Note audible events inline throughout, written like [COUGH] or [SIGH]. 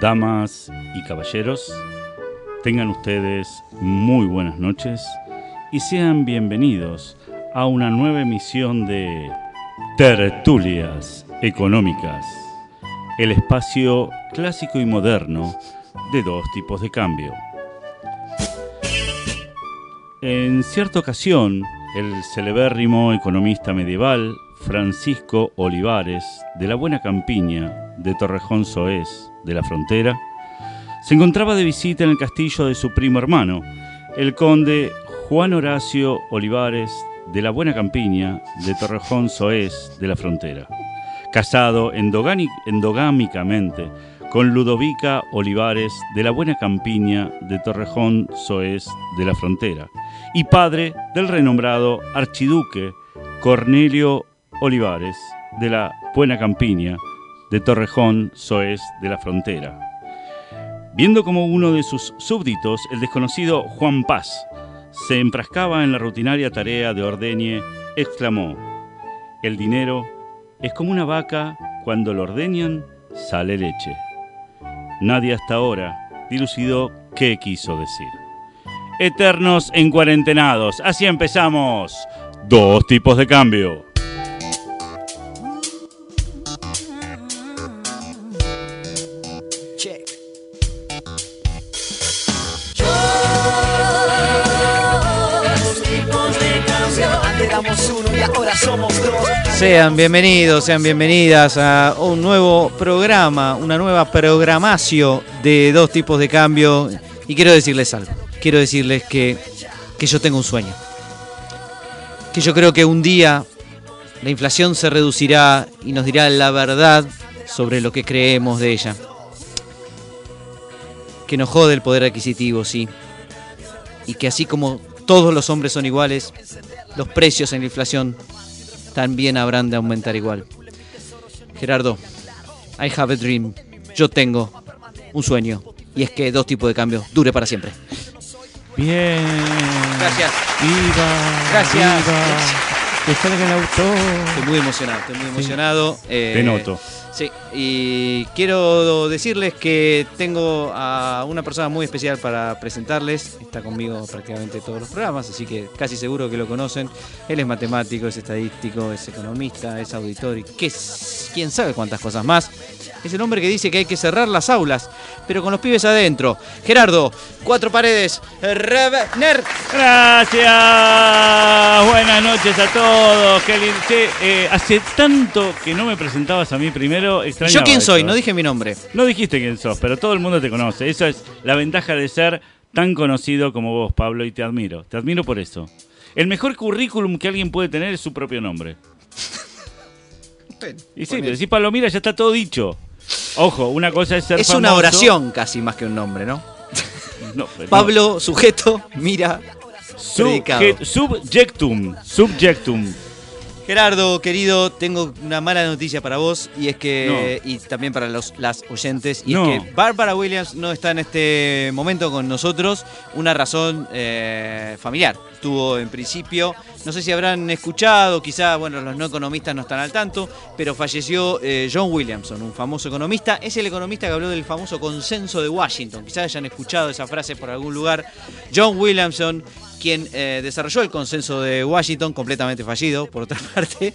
Damas y caballeros, tengan ustedes muy buenas noches y sean bienvenidos a una nueva emisión de Tertulias Económicas, el espacio clásico y moderno de dos tipos de cambio. En cierta ocasión, el celebérrimo economista medieval Francisco Olivares de la Buena Campiña de Torrejón Soez de la Frontera se encontraba de visita en el castillo de su primo hermano, el conde Juan Horacio Olivares de la Buena Campiña de Torrejón Soez de la Frontera, casado endogámicamente con Ludovica Olivares de la Buena Campiña de Torrejón Soez de la Frontera y padre del renombrado archiduque Cornelio Olivares de la Buena Campiña de Torrejón Soez de la Frontera. Viendo como uno de sus súbditos, el desconocido Juan Paz, se enfrascaba en la rutinaria tarea de ordeñe, exclamó, el dinero es como una vaca, cuando lo ordeñan, sale leche. Nadie hasta ahora dilucidó qué quiso decir. Eternos en cuarentenados, así empezamos. Dos tipos de cambio. Sean bienvenidos, sean bienvenidas a un nuevo programa, una nueva programación de dos tipos de cambio. Y quiero decirles algo, quiero decirles que, que yo tengo un sueño. Que yo creo que un día la inflación se reducirá y nos dirá la verdad sobre lo que creemos de ella. Que nos jode el poder adquisitivo, sí. Y que así como todos los hombres son iguales, los precios en la inflación también habrán de aumentar igual. Gerardo, I have a dream. Yo tengo un sueño. Y es que dos tipos de cambio dure para siempre. Bien. Gracias. Viva. Gracias. Que salga el autor. Estoy muy emocionado, estoy muy emocionado. Eh, Te noto. Sí, y quiero decirles que tengo a una persona muy especial para presentarles. Está conmigo prácticamente todos los programas, así que casi seguro que lo conocen. Él es matemático, es estadístico, es economista, es auditor y qué, quién sabe cuántas cosas más. Es el hombre que dice que hay que cerrar las aulas, pero con los pibes adentro. Gerardo, cuatro paredes, Rebner. Gracias. Buenas noches a todos. Che, eh, hace tanto que no me presentabas a mí primero. ¿Y extrañaba yo quién soy? eso. No dije mi nombre. No dijiste quién sos, pero todo el mundo te conoce. Esa es la ventaja de ser tan conocido como vos, Pablo, y te admiro. Te admiro por eso. El mejor currículum que alguien puede tener es su propio nombre. [LAUGHS] Y sí, decís Palomira, ya está todo dicho. Ojo, una cosa es ser Es una oración casi más que un nombre, ¿no? [LAUGHS] No. Pablo, sujeto, mira, subjectum. Subjectum. Gerardo, querido, tengo una mala noticia para vos y es que y también para los las oyentes y No. es que Barbara Williams no está en este momento con nosotros, una razón eh, familiar. Tuvo en principio, no sé si habrán escuchado, quizá, bueno, los no economistas no están al tanto, pero falleció eh, John Williamson, un famoso economista. Es el economista que habló del famoso consenso de Washington. Quizás hayan escuchado esa frase por algún lugar. John Williamson, quien eh, desarrolló el consenso de Washington, completamente fallido, por otra [LAUGHS] parte.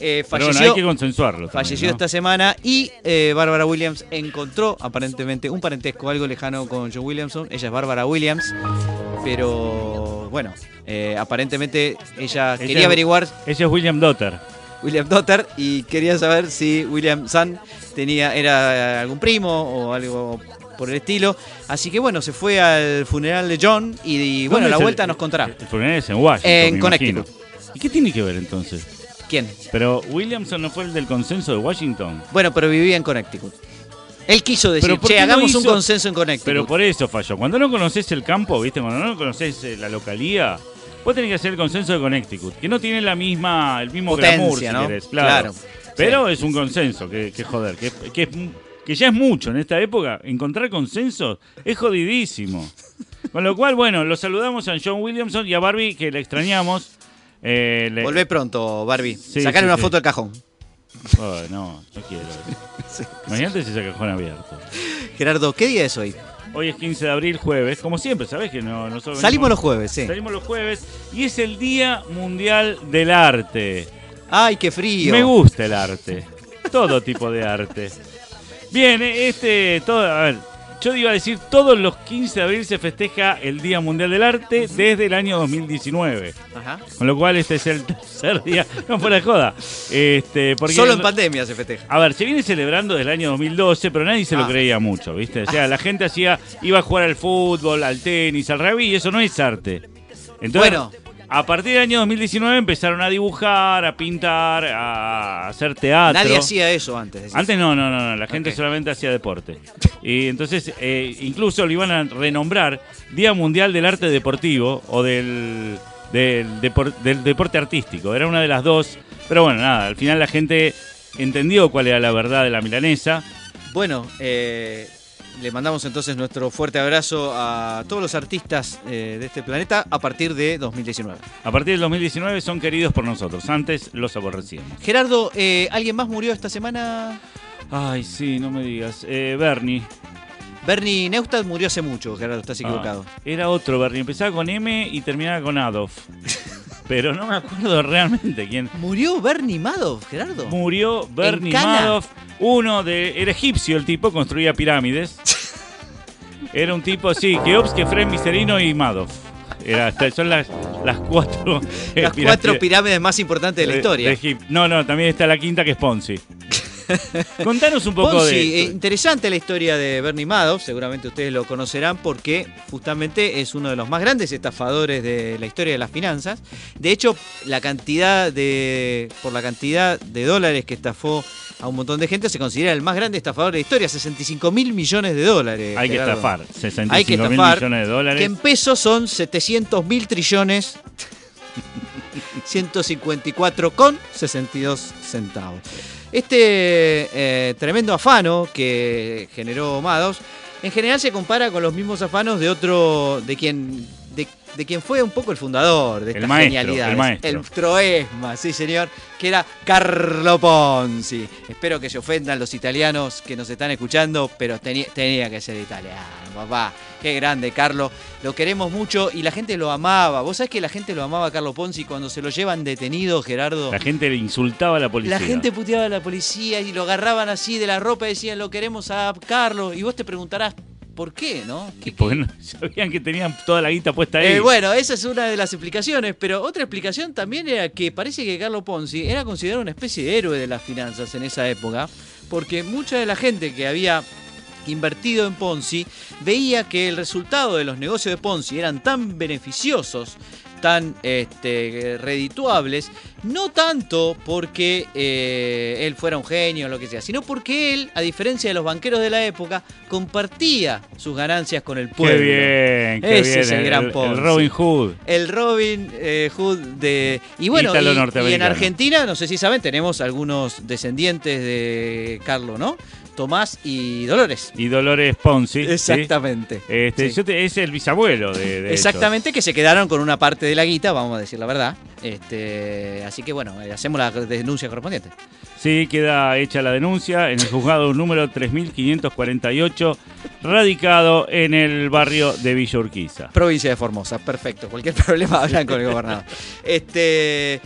Eh, Pero falleció hay que consensuarlo. también, falleció ¿no? esta semana y eh, Barbara Williams encontró aparentemente un parentesco algo lejano con John Williamson. Ella es Barbara Williams, pero bueno, eh, aparentemente ella, Ella- quería averiguar Ella es William Dotter. William Daughter y quería saber si William Son tenía era algún primo o algo por el estilo. Así que bueno, se fue al funeral de John y, y, bueno, ¿Dónde la el- vuelta nos contará. El funeral es en Washington. En Connecticut. ¿Y qué tiene que ver entonces? ¿Quién? Pero Williamson no fue el del consenso de Washington. Bueno, pero vivía en Connecticut. Él quiso decir, Pero ¿por che, no hagamos un consenso en Connecticut. Pero por eso falló. Cuando no conoces el campo, ¿viste? Cuando no conoces eh, la localía, vos tenés que hacer el consenso de Connecticut, que no tiene la misma, el mismo Potencia, glamour, si ¿no? querés, claro. Claro. Pero es un consenso, que, que joder, que, que, es- que ya es mucho en esta época. Encontrar consensos es jodidísimo. Con lo cual, bueno, los saludamos a John Williamson y a Barbie, que le extrañamos. Eh, le- Volvé pronto, Barbie. Sí, Sacale sí, una sí. foto del cajón. Oh, no, no quiero. [LAUGHS] Imagínate si ese cajón abierto. Gerardo, ¿qué día es hoy? Hoy es 15 de abril, jueves. Como siempre, ¿sabes que no, nosotros Salimos venimos- los jueves, sí. Salimos los jueves y es el Día Mundial del Arte. Ay, qué frío. Me gusta el arte. Todo tipo de arte. Bien, eh, este, todo, a ver, yo iba a decir, todos los 15 de abril se festeja el Día Mundial del Arte desde el año 2019. Ajá. Con lo cual este es el [LAUGHS] tercer día, no fuera de joda. Este, porque Solo en pandemia se festeja. a ver, se viene celebrando desde el año 2012, pero nadie se lo Ah. creía mucho, ¿viste? O sea, la gente hacía, iba a jugar al fútbol, al tenis, al rugby, y eso no es arte. Entonces, Bueno. A partir del año 2019 empezaron a dibujar, a pintar, a hacer teatro. Nadie hacía eso antes. decís. Antes no, no, no, no, la gente solamente hacía deporte. Y entonces, eh, incluso lo iban a renombrar Día Mundial del Arte Deportivo o del, del, depor- del deporte artístico. Era una de las dos. Pero bueno, nada, al final la gente entendió cuál era la verdad de la milanesa. Bueno, eh, le mandamos entonces nuestro fuerte abrazo a todos los artistas eh, de este planeta a partir de 2019. A partir del 2019 son queridos por nosotros. Antes los aborrecíamos. Gerardo, eh, ¿alguien más murió esta semana? Ay, sí, no me digas. Eh, Bernie. Bernie Neustadt murió hace mucho, Gerardo, estás equivocado. Ah, era otro Bernie. Empezaba con M y terminaba con Adolf. [LAUGHS] Pero no me acuerdo realmente quién. ¿Murió Bernie Madoff, Gerardo? Murió Bernie? Madoff, uno de. Era egipcio el tipo, construía pirámides. [LAUGHS] Era un tipo, sí, Keops, Kefren, Miserino y Madoff. Era, son las, las cuatro. eh, Las cuatro pirámides más importantes de la historia. No, no, también está la quinta que es Ponzi. [LAUGHS] [LAUGHS] Contanos un poco de. eh, interesante la historia de Bernie Madoff, seguramente ustedes lo conocerán porque justamente es uno de los más grandes estafadores de la historia de las finanzas. De hecho, la cantidad de por la cantidad de dólares que estafó a un montón de gente se considera el más grande estafador de la historia, 65 mil millones de dólares. Hay que estafar. 65 Hay que mil millones de dólares. Que en pesos son 700 mil trillones [LAUGHS] 154 con 62 centavos. Este eh, tremendo afano que generó Mados, en general se compara con los mismos afanos de otro, de quien, de, de quien fue un poco el fundador de esta genialidad. el maestro. El Troesma, sí señor, que era Carlo Ponzi. Espero que se ofendan los italianos que nos están escuchando, pero tenía, tenía que ser italiano, papá. Qué grande, Carlo. Lo queremos mucho y la gente lo amaba. Vos sabés que la gente lo amaba a Carlo Ponzi cuando se lo llevan detenido, Gerardo. La gente le insultaba a la policía. La gente puteaba a la policía y lo agarraban así de la ropa y decían, lo queremos a Carlos. Y vos te preguntarás, ¿por qué, no? ¿Qué- Porque no [LAUGHS] sabían que tenían toda la guita puesta ahí. Eh, bueno, esa es una de las explicaciones, pero otra explicación también era que parece que Carlo Ponzi era considerado una especie de héroe de las finanzas en esa época, porque mucha de la gente que había invertido en Ponzi veía que el resultado de los negocios de Ponzi eran tan beneficiosos, tan este, redituables, no tanto porque eh, él fuera un genio o lo que sea, sino porque él, a diferencia de los banqueros de la época, compartía sus ganancias con el pueblo. Qué bien, qué Ese bien. es el gran el Ponzi. Robin Hood. El Robin eh, Hood de. Y bueno, y- y, en. Argentina, no sé si saben, tenemos algunos descendientes de Carlos, ¿no? Tomás y Dolores. Y Dolores Ponzi. ¿sí? Exactamente. Este, Sí. yo te- es el bisabuelo de, de Exactamente, que se quedaron con una parte de la guita, vamos a decir la verdad. Este, así que bueno, eh, hacemos la denuncia correspondiente. Sí, queda hecha la denuncia en el juzgado número 3548, radicado en el barrio de Villa Urquiza. Provincia de Formosa, perfecto. Cualquier [LAUGHS] problema hablan con el gobernador. Este,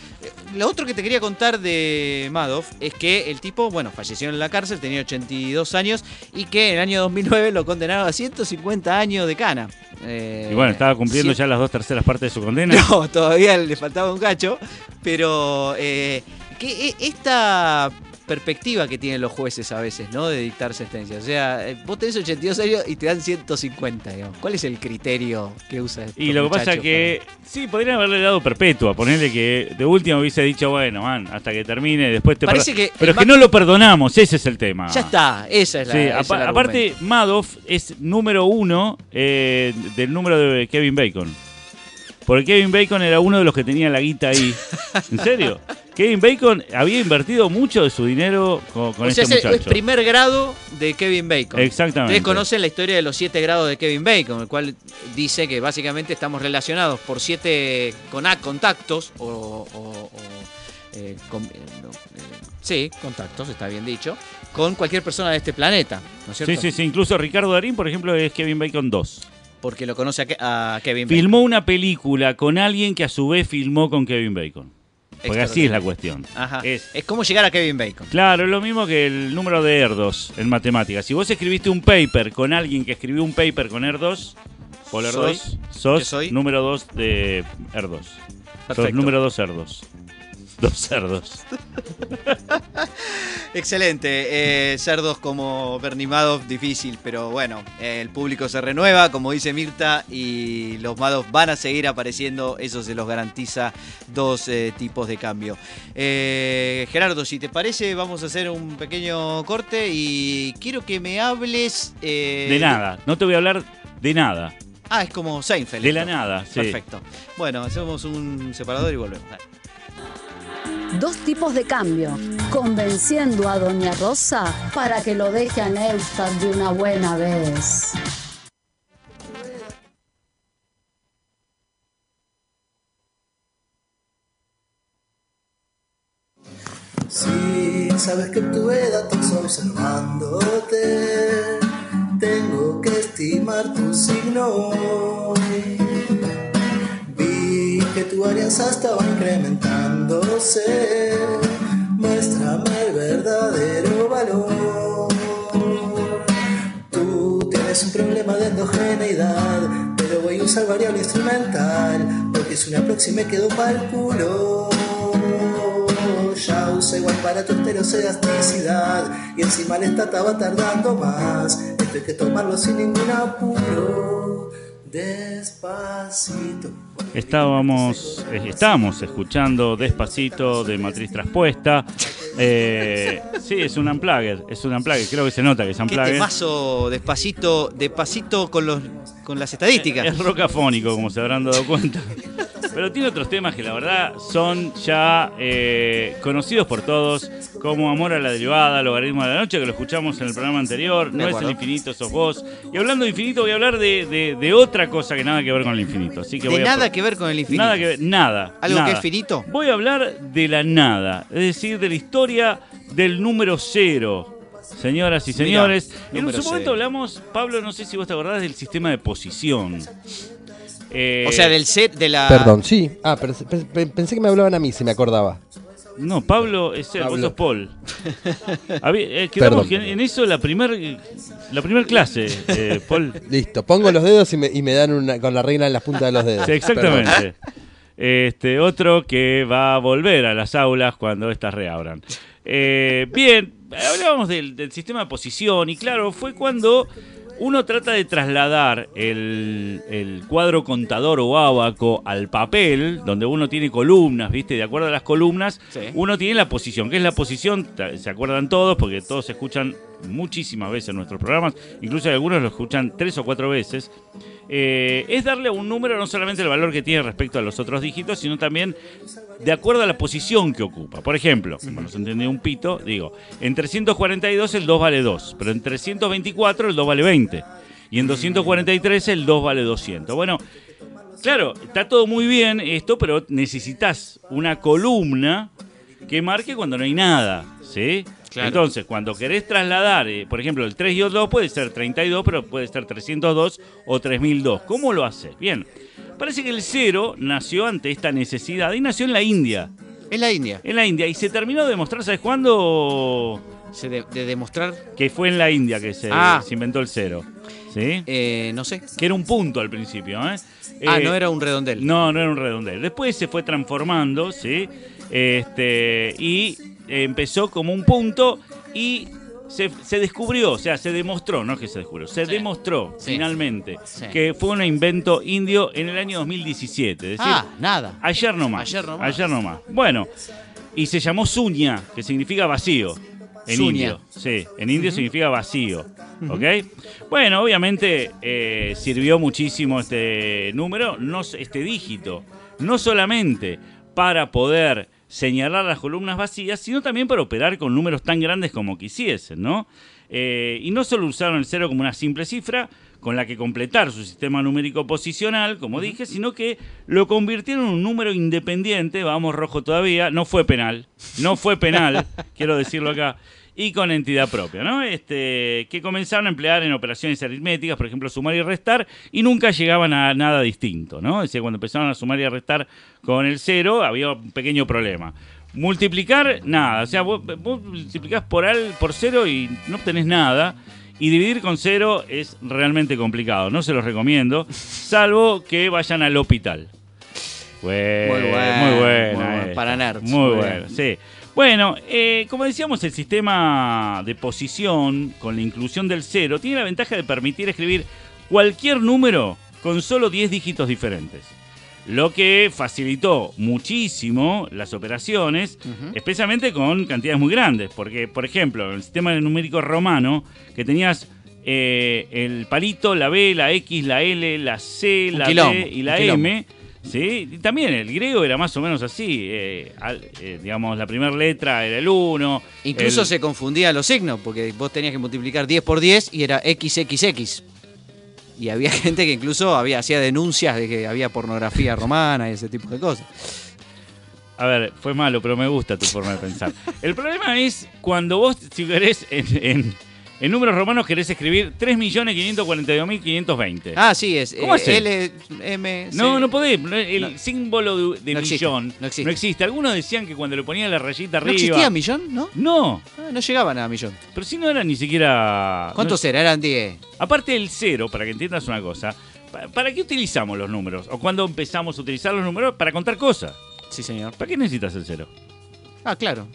lo otro que te quería contar de Madoff es que el tipo, bueno, falleció en la cárcel, tenía 82 años y que en el año 2009 lo condenaron a 150 años de cana. Eh, Y bueno, estaba cumpliendo ya las dos terceras partes de su condena. [LAUGHS] No, todavía le faltaba un cacho, pero eh, que e- esta perspectiva que tienen los jueces a veces, ¿no? De dictar sentencias. O sea, eh, vos tenés 82 años y te dan 150, digamos. ¿Cuál es el criterio que usa Y lo que pasa es que, sí, podrían haberle dado perpetua, ponerle que de último hubiese dicho, bueno, man, hasta que termine, después te Parece que Pero es que no lo perdonamos, ese es el tema. Ya está, esa es la Sí, ese el aparte. Madoff es número uno eh, del número de Kevin Bacon. Porque Kevin Bacon era uno de los que tenía la guita ahí. ¿En serio? [LAUGHS] Kevin Bacon había invertido mucho de su dinero con, con o sea, este es el muchacho. primer grado de Kevin Bacon. Exactamente. Ustedes conocen la historia de los siete grados de Kevin Bacon, el cual dice que básicamente estamos relacionados por siete contactos o... o- o, eh, con- eh, eh, sí, contactos, está bien dicho, con cualquier persona de este planeta, ¿no es cierto? Sí, sí, sí. Incluso Ricardo Darín, por ejemplo, es Kevin Bacon 2. Porque lo conoce a Kevin Bacon. Filmó una película con alguien que a su vez filmó con Kevin Bacon. Porque así es la cuestión. Ajá. Es, Es como llegar a Kevin Bacon. claro, es lo mismo que el número de ER2 en matemáticas. Si vos escribiste un paper con alguien que escribió un paper con ER2, por Soy- ER2, sos ¿qué soy? número 2 de ER2. Sos Perfecto. número 2 ER2. [LAUGHS] Dos cerdos. Excelente. Eh, cerdos como Bernie Madoff, difícil, pero bueno, eh, el público se renueva, como dice Mirta, y los Madoff van a seguir apareciendo. Eso se los garantiza dos eh, tipos de cambio. Eh, Gerardo, si te parece, vamos a hacer un pequeño corte y quiero que me hables. De nada. No te voy a hablar de nada. Ah, es como Seinfeld. De la nada, sí. Perfecto. Bueno, hacemos un separador y volvemos. Dos tipos de cambio, convenciendo a Doña Rosa para que lo deje a Neustadt de una buena vez. Si sabes que obtuve datos observándote, tengo que estimar tu signo. Que tu alianza estaba incrementándose, muéstrame el verdadero valor. Tú tienes un problema de endogeneidad, pero voy a usar variable instrumental, porque es una próxima y me quedo pa'l culo. Ya usé igual para tu elasticidad y encima esta estaba tardando más. Esto hay que tomarlo sin ningún apuro, despacito. Estábamos, eh, estábamos escuchando Despacito de Matriz Traspuesta. Eh, sí, es un unplugged, es un unplugged. Creo que se nota que es ¿Qué unplugged. temazo despacito, despacito con los con las estadísticas? Es rocafónico, como se habrán dado cuenta. Pero tiene otros temas que la verdad son ya eh, conocidos por todos, como Amor a la Derivada, Logaritmo de la Noche, que lo escuchamos en el programa anterior, No es el infinito, sos vos. Y hablando de infinito, voy a hablar de, de- de otra cosa que nada que ver con el infinito. Así que de voy a nada que ver con el infinito. Nada que ver, nada. ¿Algo nada. que es finito? Voy a hablar de la nada, es decir, de la historia del número cero. Señoras y Mirá, señores, en su momento cero. hablamos, Pablo, no sé si vos te acordás del sistema de posición. Eh, O sea, del set de la. Perdón, sí. Ah, pensé que me hablaban a mí, si me acordaba. No, Pablo es él, vos Pablo. sos Paul. [LAUGHS] Había- eh, quedamos Perdón, que en, perdón. en eso la primer, la primer clase, eh, Paul. [LAUGHS] Listo, pongo los dedos y me, y me dan una, con la regla en las puntas de los dedos. Sí, exactamente. [LAUGHS] Este, otro que va a volver a las aulas cuando éstas reabran. Eh, bien, hablábamos del, del sistema de posición y claro, fue cuando uno trata de trasladar el, el cuadro contador o ábaco al papel, donde uno tiene columnas, ¿viste? De acuerdo a las columnas, Sí. uno tiene la posición. ¿Qué es la posición? Se acuerdan todos, porque todos se escuchan muchísimas veces nuestros programas, incluso algunos lo escuchan tres o cuatro veces. Eh, es darle a un número no solamente el valor que tiene respecto a los otros dígitos, sino también de acuerdo a la posición que ocupa. Por ejemplo, como nos entendió un pito, digo, en 342 el 2 vale 2, pero en 324 el 2 vale 20, y en 243 el 2 vale 200. Bueno, claro, está todo muy bien esto, pero necesitas una columna que marque cuando no hay nada, ¿sí? Claro. Entonces, cuando querés trasladar, eh, por ejemplo, el 3 y el 2 puede ser 32, pero puede ser 302 o 3002. ¿Cómo lo haces? Bien, parece que el 0 nació ante esta necesidad y nació en la India. Es la India. En la India. Y se terminó de demostrar, ¿sabes cuándo? Se de, de demostrar. Que fue en la India que se, Ah. se inventó el 0. ¿Sí? eh, no sé. Que era un punto al principio, ¿eh? Ah, Eh, no era un redondel. no, no era un redondel. Después se fue transformando, ¿sí? Este, y empezó como un punto y se, se descubrió, o sea, se demostró, no es que se descubrió, se Sí. demostró Sí. finalmente Sí. que fue un invento indio en el año 2017. Es decir, ah, nada. ayer nomás. Ayer nomás. Ayer nomás. Bueno, y se llamó Suña, que significa vacío. En Suña. indio. Sí, en indio significa vacío. ¿Ok? Bueno, obviamente eh, sirvió muchísimo este número, no, este dígito. No solamente para poder señalar las columnas vacías, sino también para operar con números tan grandes como quisiesen, ¿no? Eh, y no solo usaron el cero como una simple cifra con la que completar su sistema numérico posicional, como dije, sino que lo convirtieron en un número independiente, vamos rojo todavía, no fue penal, no fue penal, [LAUGHS] quiero decirlo acá, y con entidad propia, ¿no? Este, que comenzaron a emplear en operaciones aritméticas, por ejemplo, sumar y restar, y nunca llegaban a nada distinto, ¿no? Es decir, cuando empezaron a sumar y a restar con el cero, había un pequeño problema. Multiplicar, nada. O sea, vos, vos multiplicás por, al, por cero y no obtenés nada. Y dividir con cero es realmente complicado. No se los recomiendo. Salvo que vayan al hospital. Bueno, Muy bueno, Muy bueno, para nerds, Muy muy bueno, bien. sí. Bueno, eh, como decíamos, el sistema de posición con la inclusión del cero tiene la ventaja de permitir escribir cualquier número con solo 10 dígitos diferentes. Lo que facilitó muchísimo las operaciones, especialmente con cantidades muy grandes. Porque, por ejemplo, en el sistema numérico romano, que tenías eh, el palito, la B, la X, la L, la C, Un la quilombo, D y la. M, ¿sí? Y también el griego era más o menos así. eh, al- eh, digamos, la primera letra era el 1. Incluso se confundían los signos, porque vos tenías que multiplicar 10 por 10 y era XXX. Y había [LAUGHS] gente que incluso había, hacía denuncias de que había pornografía romana y ese tipo de cosas. A ver, fue malo, pero me gusta tu forma de pensar. El problema es cuando vos, si querés, en, en- en números romanos querés escribir 3.542.520. Ah, sí, es ¿Cómo eh? L, M, C. No, no podés. no, El No. símbolo de, de No existe, millón no existe. Algunos decían que cuando le ponían la rayita ¿No arriba. existía millón? ¿No? No, Ah, no llegaban a millón. pero si no era ni siquiera. ¿Cuántos no- eran? Eran 10. Aparte del cero, para que entiendas una cosa, ¿pa- ¿para qué utilizamos los números? ¿O cuando empezamos a utilizar los números? Para contar cosas. Sí, señor. ¿Para qué necesitas el cero? Ah, claro.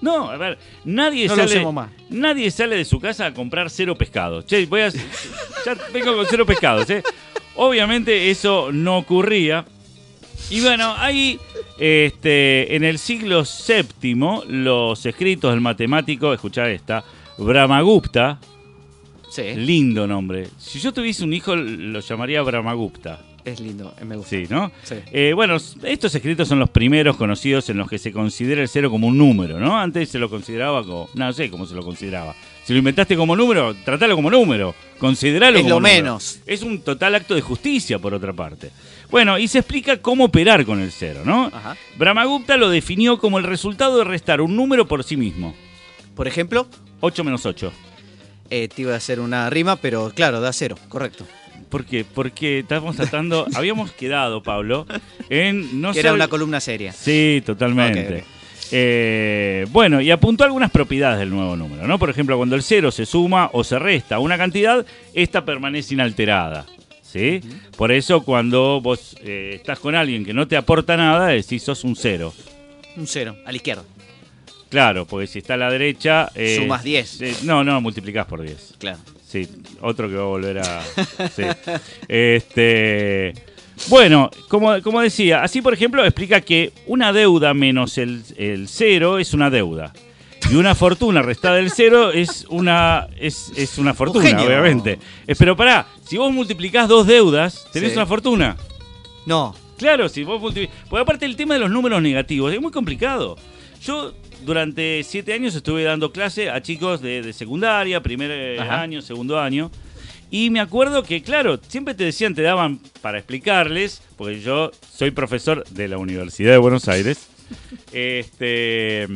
No, a ver, nadie No sale. más. Nadie sale de su casa a comprar cero pescados. Che, voy a. ya vengo con cero pescados, ¿eh? Obviamente eso no ocurría. Y bueno, ahí, este, en el siglo VII, los escritos del matemático, escuchá esta, Brahmagupta, Sí, lindo nombre. Si yo tuviese un hijo, lo llamaría Brahmagupta. Es lindo. Me gusta. Sí, ¿no? Sí. Eh, bueno, estos escritos son los primeros conocidos en los que se considera el cero como un número, ¿no? Antes se lo consideraba como. No sé cómo se lo consideraba. Si lo inventaste como número, tratalo como número. Consideralo Es como lo número. menos. Es un total acto de justicia, por otra parte. Bueno, y se explica cómo operar con el cero, ¿no? Ajá. Brahmagupta lo definió como el resultado de restar un número por sí mismo. Por ejemplo, 8 menos 8. eh, te iba a hacer una rima, pero claro, da cero. Correcto. ¿Por qué? Porque estamos tratando. [LAUGHS] habíamos quedado, Pablo, en. No que era una columna seria. Sí, totalmente. Eh, bueno, y apuntó algunas propiedades del nuevo número, ¿no? Por ejemplo, cuando el cero se suma o se resta a una cantidad, esta permanece inalterada. ¿Sí? Por eso cuando vos eh, estás con alguien que no te aporta nada, decís sos un cero. Un cero, a la izquierda. Claro, porque si está a la derecha... eh, Sumas 10. eh, no, no, multiplicás por 10. Claro. Sí, otro que va a volver a. sí. Este. Bueno, como, como decía, así por ejemplo explica que una deuda menos el, el cero es una deuda. Y una fortuna restada del cero es una, es, es una fortuna, obviamente. Pero pará, si vos multiplicás dos deudas, tenés Sí. una fortuna. No, Claro, si vos multiplicás. Porque aparte el tema de los números negativos es muy complicado. Yo durante siete años estuve dando clase a chicos de, de secundaria, primer eh, Ajá. año, segundo año. Y me acuerdo que, claro, siempre te decían, te daban para explicarles, porque yo soy profesor de la Universidad de Buenos Aires. [LAUGHS] Este,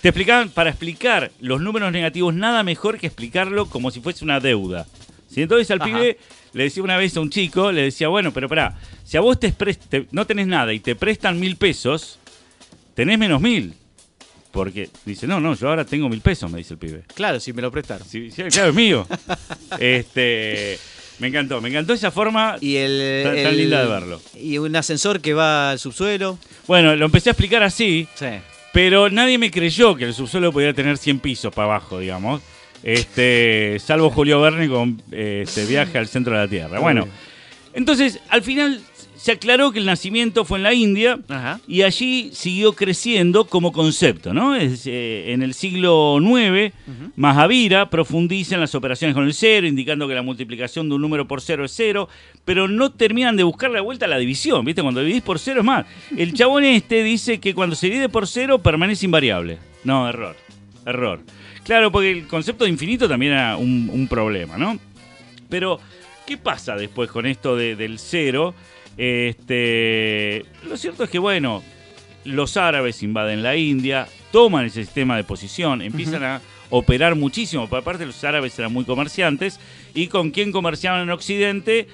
te explicaban, para explicar los números negativos, nada mejor que explicarlo como si fuese una deuda. ¿Sí? Entonces al Ajá. pibe le decía una vez a un chico, le decía, bueno, pero pará, si a vos te- no tenés nada y te prestan mil pesos, tenés menos mil. Porque dice, no, no, yo ahora tengo mil pesos, me dice el pibe. claro, si me lo prestaron. Sí, sí, claro, es mío. [LAUGHS] este, me encantó, me encantó esa forma. Y el, Tan- linda de verlo. Y un ascensor que va al subsuelo. Bueno, lo empecé a explicar así, Sí. pero nadie me creyó que el subsuelo podía tener 100 pisos para abajo, digamos. Este, salvo Julio Verne con este viaje al centro de la Tierra. Bueno, entonces, al final se aclaró que el nacimiento fue en la India Ajá. y allí siguió creciendo como concepto, ¿no? Es, eh, en el siglo IX, Mahavira profundiza en las operaciones con el cero, indicando que la multiplicación de un número por cero es cero, pero no terminan de buscar la vuelta a la división, ¿viste? Cuando dividís por cero es más. El chabón este dice que cuando se divide por cero permanece invariable. No, error, error. Claro, porque el concepto de infinito también era un, un problema, ¿no? Pero, ¿qué pasa después con esto de- del cero? Este, lo cierto es que, bueno, los árabes invaden la India, toman ese sistema de posición, empiezan a operar muchísimo. Por aparte, los árabes eran muy comerciantes. ¿Y con quién comerciaban en Occidente?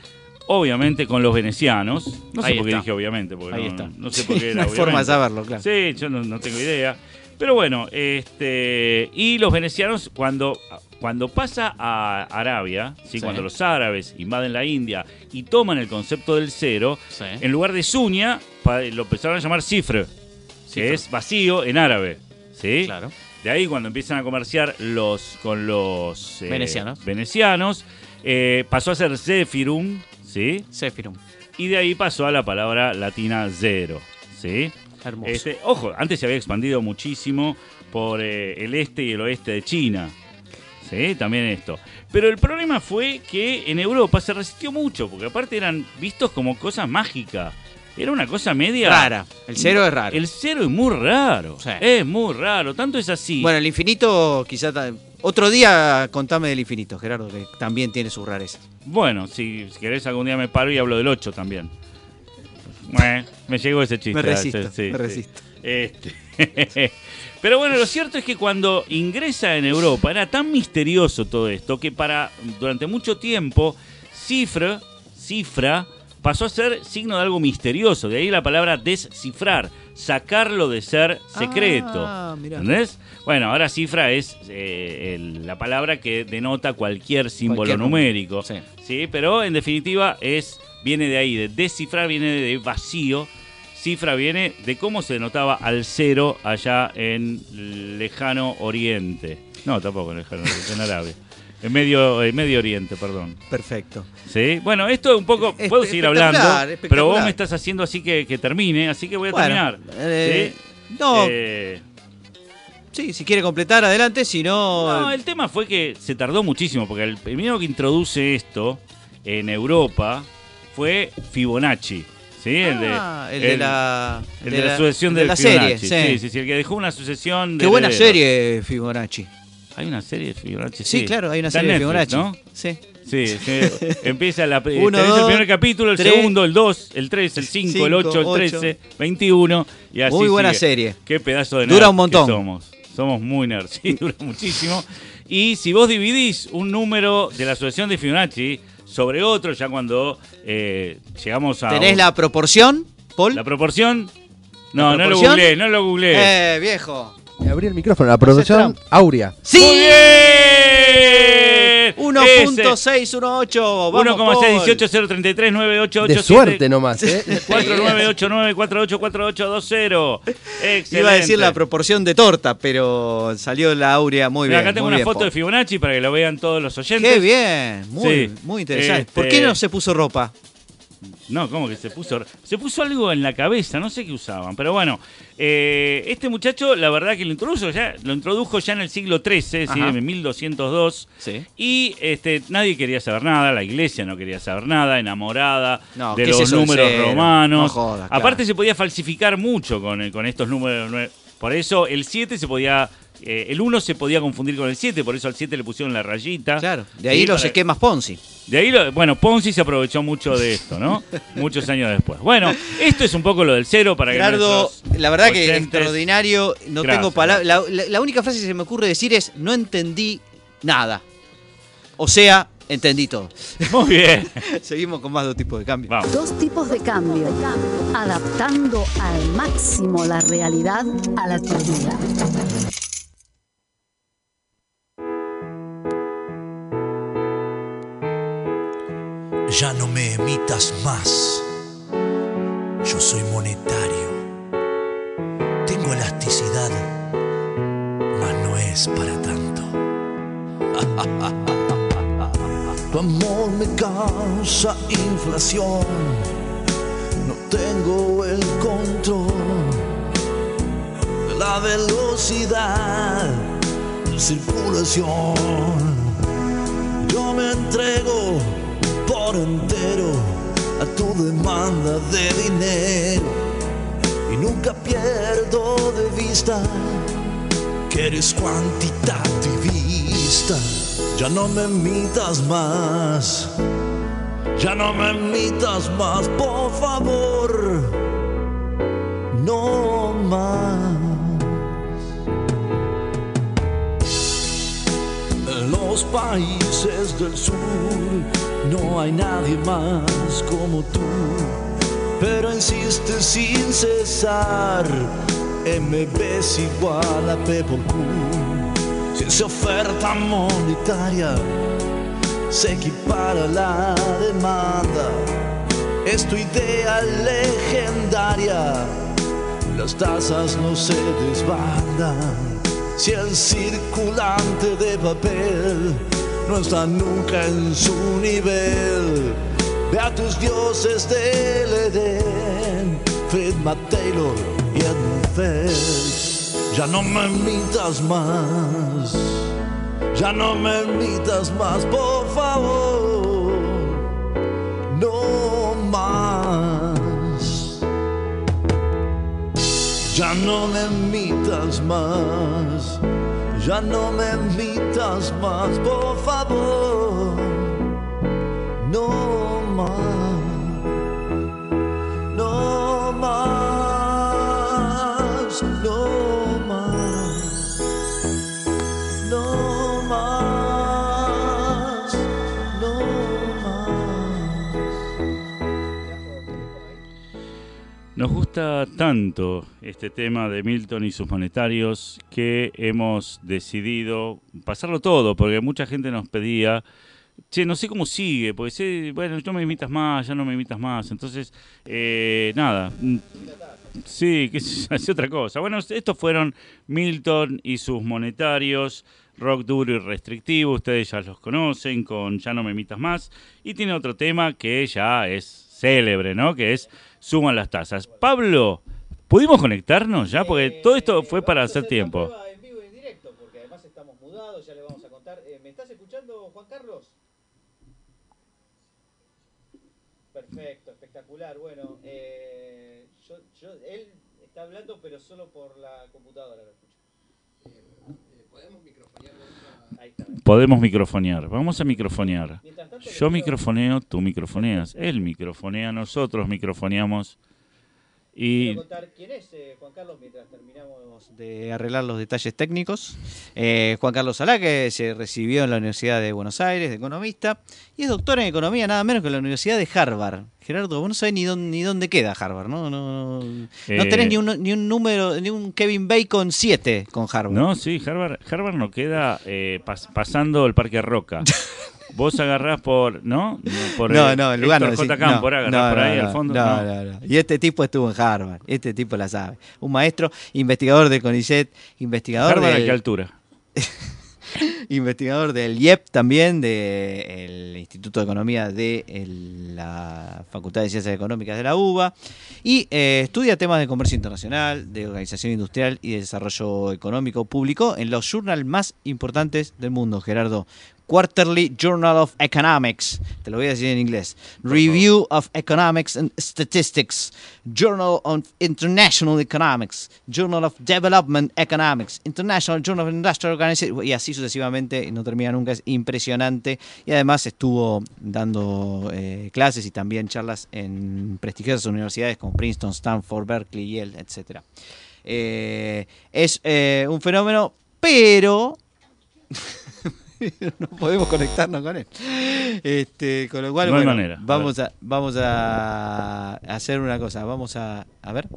Obviamente con los venecianos. No sé Ahí por qué está. dije obviamente, porque Ahí no, está. no sé por qué [LAUGHS] no era hay forma de saberlo, claro. Sí, yo no, no tengo idea. Pero bueno, este y los venecianos cuando, cuando pasa a Arabia, ¿sí? Sí. cuando los árabes invaden la India y toman el concepto del cero, Sí. en lugar de suña, lo empezaron a llamar cifre, que es vacío en árabe. ¿sí? Claro. De ahí cuando empiezan a comerciar los con los eh, Venecianos. venecianos, eh, pasó a ser Zephyrum, ¿sí? Sephirum. Y de ahí pasó a la palabra latina cero, ¿sí? Hermoso. Este, ojo, antes se había expandido muchísimo por eh, el este y el oeste de China. Sí, también esto. Pero el problema fue que en Europa se resistió mucho, porque aparte eran vistos como cosas mágicas. Era una cosa media... Rara. El cero es raro. El cero es muy raro. Sí. Es muy raro. Tanto es así. Bueno, el infinito quizá... Otro día contame del infinito, Gerardo, que también tiene sus rarezas. Bueno, si, querés algún día me paro y hablo del 8 también. Bueno, me llegó ese chiste. Me resisto, Sí, me sí. Este. [LAUGHS] Pero bueno, lo cierto es que cuando ingresa en Europa era tan misterioso todo esto que para durante mucho tiempo cifra, cifra pasó a ser signo de algo misterioso. De ahí la palabra descifrar, sacarlo de ser secreto. Ah. ¿Entendés? Bueno, ahora cifra es eh, el- la palabra que denota cualquier símbolo Cualquier numérico. sí. Sí, pero en definitiva es viene de ahí, de descifrar viene de vacío. Cifra viene de cómo se denotaba al cero allá en lejano oriente. No, tampoco en lejano oriente, en Arabia. En medio, en medio oriente, perdón. Perfecto. ¿Sí? Bueno, esto es un poco. Es- Puedo seguir hablando, pero vos me estás haciendo así que, que termine, así que voy a Bueno, terminar. eh, ¿sí? no. Eh, Sí, si quiere completar, adelante, si no... No, el tema fue que se tardó muchísimo, porque el primero que introduce esto en Europa fue Fibonacci. ¿Sí? El de, Ah, el de la... el de la sucesión de de la Fibonacci. serie, sí. sí, sí, sí, el que dejó una sucesión de. Qué buena herederos. serie, Fibonacci. Hay una serie de Fibonacci. Sí, claro, hay una Está serie de Fibonacci. ¿no? Sí. Sí, sí. [LAUGHS] empieza la, Uno, tenés el primer capítulo, el tres, segundo, el 2, el 3, el 5, el 8, el cinco, 13, 21 y así Muy buena sigue. serie. Qué pedazo de Dura un montón. que somos. Somos muy nerds, [LAUGHS] sí, dura muchísimo. Y si vos dividís un número de la asociación de Fibonacci sobre otro, ya cuando eh, llegamos a ¿Tenés un- la proporción, Paul? la proporción. No, no lo proporción? googleé, no lo googleé. Eh, viejo. Abrí el micrófono, la producción áurea. ¡Sí! ¡Muy bien! 1.618. Vamos, Paul. 1,618-033-988. De suerte nomás, ¿eh? 4989-484820. Excelente. Iba a decir la proporción de torta, pero salió la áurea muy Mira, bien. acá tengo una bien, foto de Fibonacci para que lo vean todos los oyentes. Qué bien, muy, Sí. muy interesante. Este- ¿Por qué no se puso ropa? No, ¿cómo que se puso? Se puso algo en la cabeza, no sé qué usaban. Pero bueno, eh, este muchacho, la verdad que lo introdujo ya, lo introdujo ya en el siglo XIII, Ajá. en 1202. Sí. Y este, nadie quería saber nada, la iglesia no quería saber nada, enamorada No, de ¿qué es los números romanos. No jodas, claro. Aparte se podía falsificar mucho con, con estos números. Por eso el 7 se podía, eh, el 1 se podía confundir con el 7, por eso al 7 le pusieron la rayita. Claro, de ahí Sí, los para- esquemas Ponzi. de ahí, lo- bueno, Ponzi se aprovechó mucho de esto, ¿no? [LAUGHS] Muchos años después. Bueno, esto es un poco lo del cero para que Gerardo, nuestros la verdad que oyentes- extraordinario. No Gracias. tengo palabras. La, la- la única frase que se me ocurre decir es: no entendí nada. O sea, entendí todo. [LAUGHS] Muy bien. [LAUGHS] Seguimos con más dos tipos de cambio. Vamos. Dos tipos de cambio, adaptando al máximo la realidad a la teoría. Ya no me emitas más. Yo soy monetario. Tengo elasticidad, mas no es para tanto. [LAUGHS] Tu amor me causa inflación. tengo el control de la velocidad de circulación. Yo me entrego por entero a tu demanda de dinero y nunca pierdo de vista que eres cuantitativista. Ya no me mitas más, ya no me mitas más, por favor, no más. En los países del sur no hay nadie más como tú, pero insiste sin cesar. MB es igual a P por Q. Si esa oferta monetaria se equipara a la demanda, es tu idea legendaria. Las tasas no se desbandan. Si el circulante de papel no está nunca en su nivel, ve a tus dioses del Edén, Friedman Taylor y Edmund Feld. Ya no me mitas más, ya no me mitas más, por favor, no más. Ya no me mitas más, ya no me mitas más, por favor, no más, Nos gusta tanto este tema de Milton y sus monetarios que hemos decidido pasarlo todo, porque mucha gente nos pedía, che, no sé cómo sigue, porque sé, bueno, no me imitas más, ya no me imitas más, entonces, eh, nada, mm, sí, que [LAUGHS] hace otra cosa. Bueno, estos fueron Milton y sus monetarios, rock duro y restrictivo, ustedes ya los conocen, con Ya no me imitas más, y tiene otro tema que ya es célebre, ¿no? Que es Suman las tasas. Pablo, ¿pudimos conectarnos ya? Porque todo esto fue para hacer tiempo. En vivo y en directo, porque además estamos mudados, ya le vamos a contar. Eh, ¿Me estás escuchando, Juan Carlos? Perfecto, espectacular. Bueno, eh, yo, yo, él está hablando, pero solo por la computadora lo escucho. Podemos microfonear, vamos a microfonear. Yo microfoneo, tú microfoneas, él microfonea, nosotros microfoneamos. Y Quiero contar quién es eh, Juan Carlos mientras terminamos de arreglar los detalles técnicos. Eh, Juan Carlos Salá, que se recibió en la Universidad de Buenos Aires de economista y es doctor en economía nada menos que en la Universidad de Harvard. Gerardo, vos no sabés ni dónde, ni dónde queda Harvard, ¿no? No, no, no Eh, tenés ni un, ni un número, ni un Kevin Bacon 7 con Harvard. No, sí, Harvard, Harvard no queda eh, pas- pasando el Parque Roca. [LAUGHS] Vos agarrás por, ¿no? Por No, el- no, el lugar no. J. Cámpora, no, agarrás no, por ahí no, al fondo. No, no. no, no. Y este tipo estuvo en Harvard. Este tipo la sabe. Un maestro, investigador de CONICET, investigador Harvard a del- qué altura. [LAUGHS] investigador del IEP también, del Instituto de Economía de la Facultad de Ciencias Económicas de la UBA, y eh, estudia temas de comercio internacional, de organización industrial y de desarrollo económico público en los journals más importantes del mundo, Gerardo. Quarterly Journal of Economics, te lo voy a decir en inglés. Review of Economics and Statistics, Journal of International Economics, Journal of Development Economics, International Journal of Industrial Organization, y así sucesivamente, no termina nunca, es impresionante. Y además estuvo dando eh, clases y también charlas en prestigiosas universidades como Princeton, Stanford, Berkeley, Yale, etc. Eh, es eh, un fenómeno, pero [LAUGHS] [LAUGHS] no podemos conectarnos con él. Este, con lo cual, No hay bueno, manera. A vamos a, vamos a hacer una cosa, vamos a, a ver,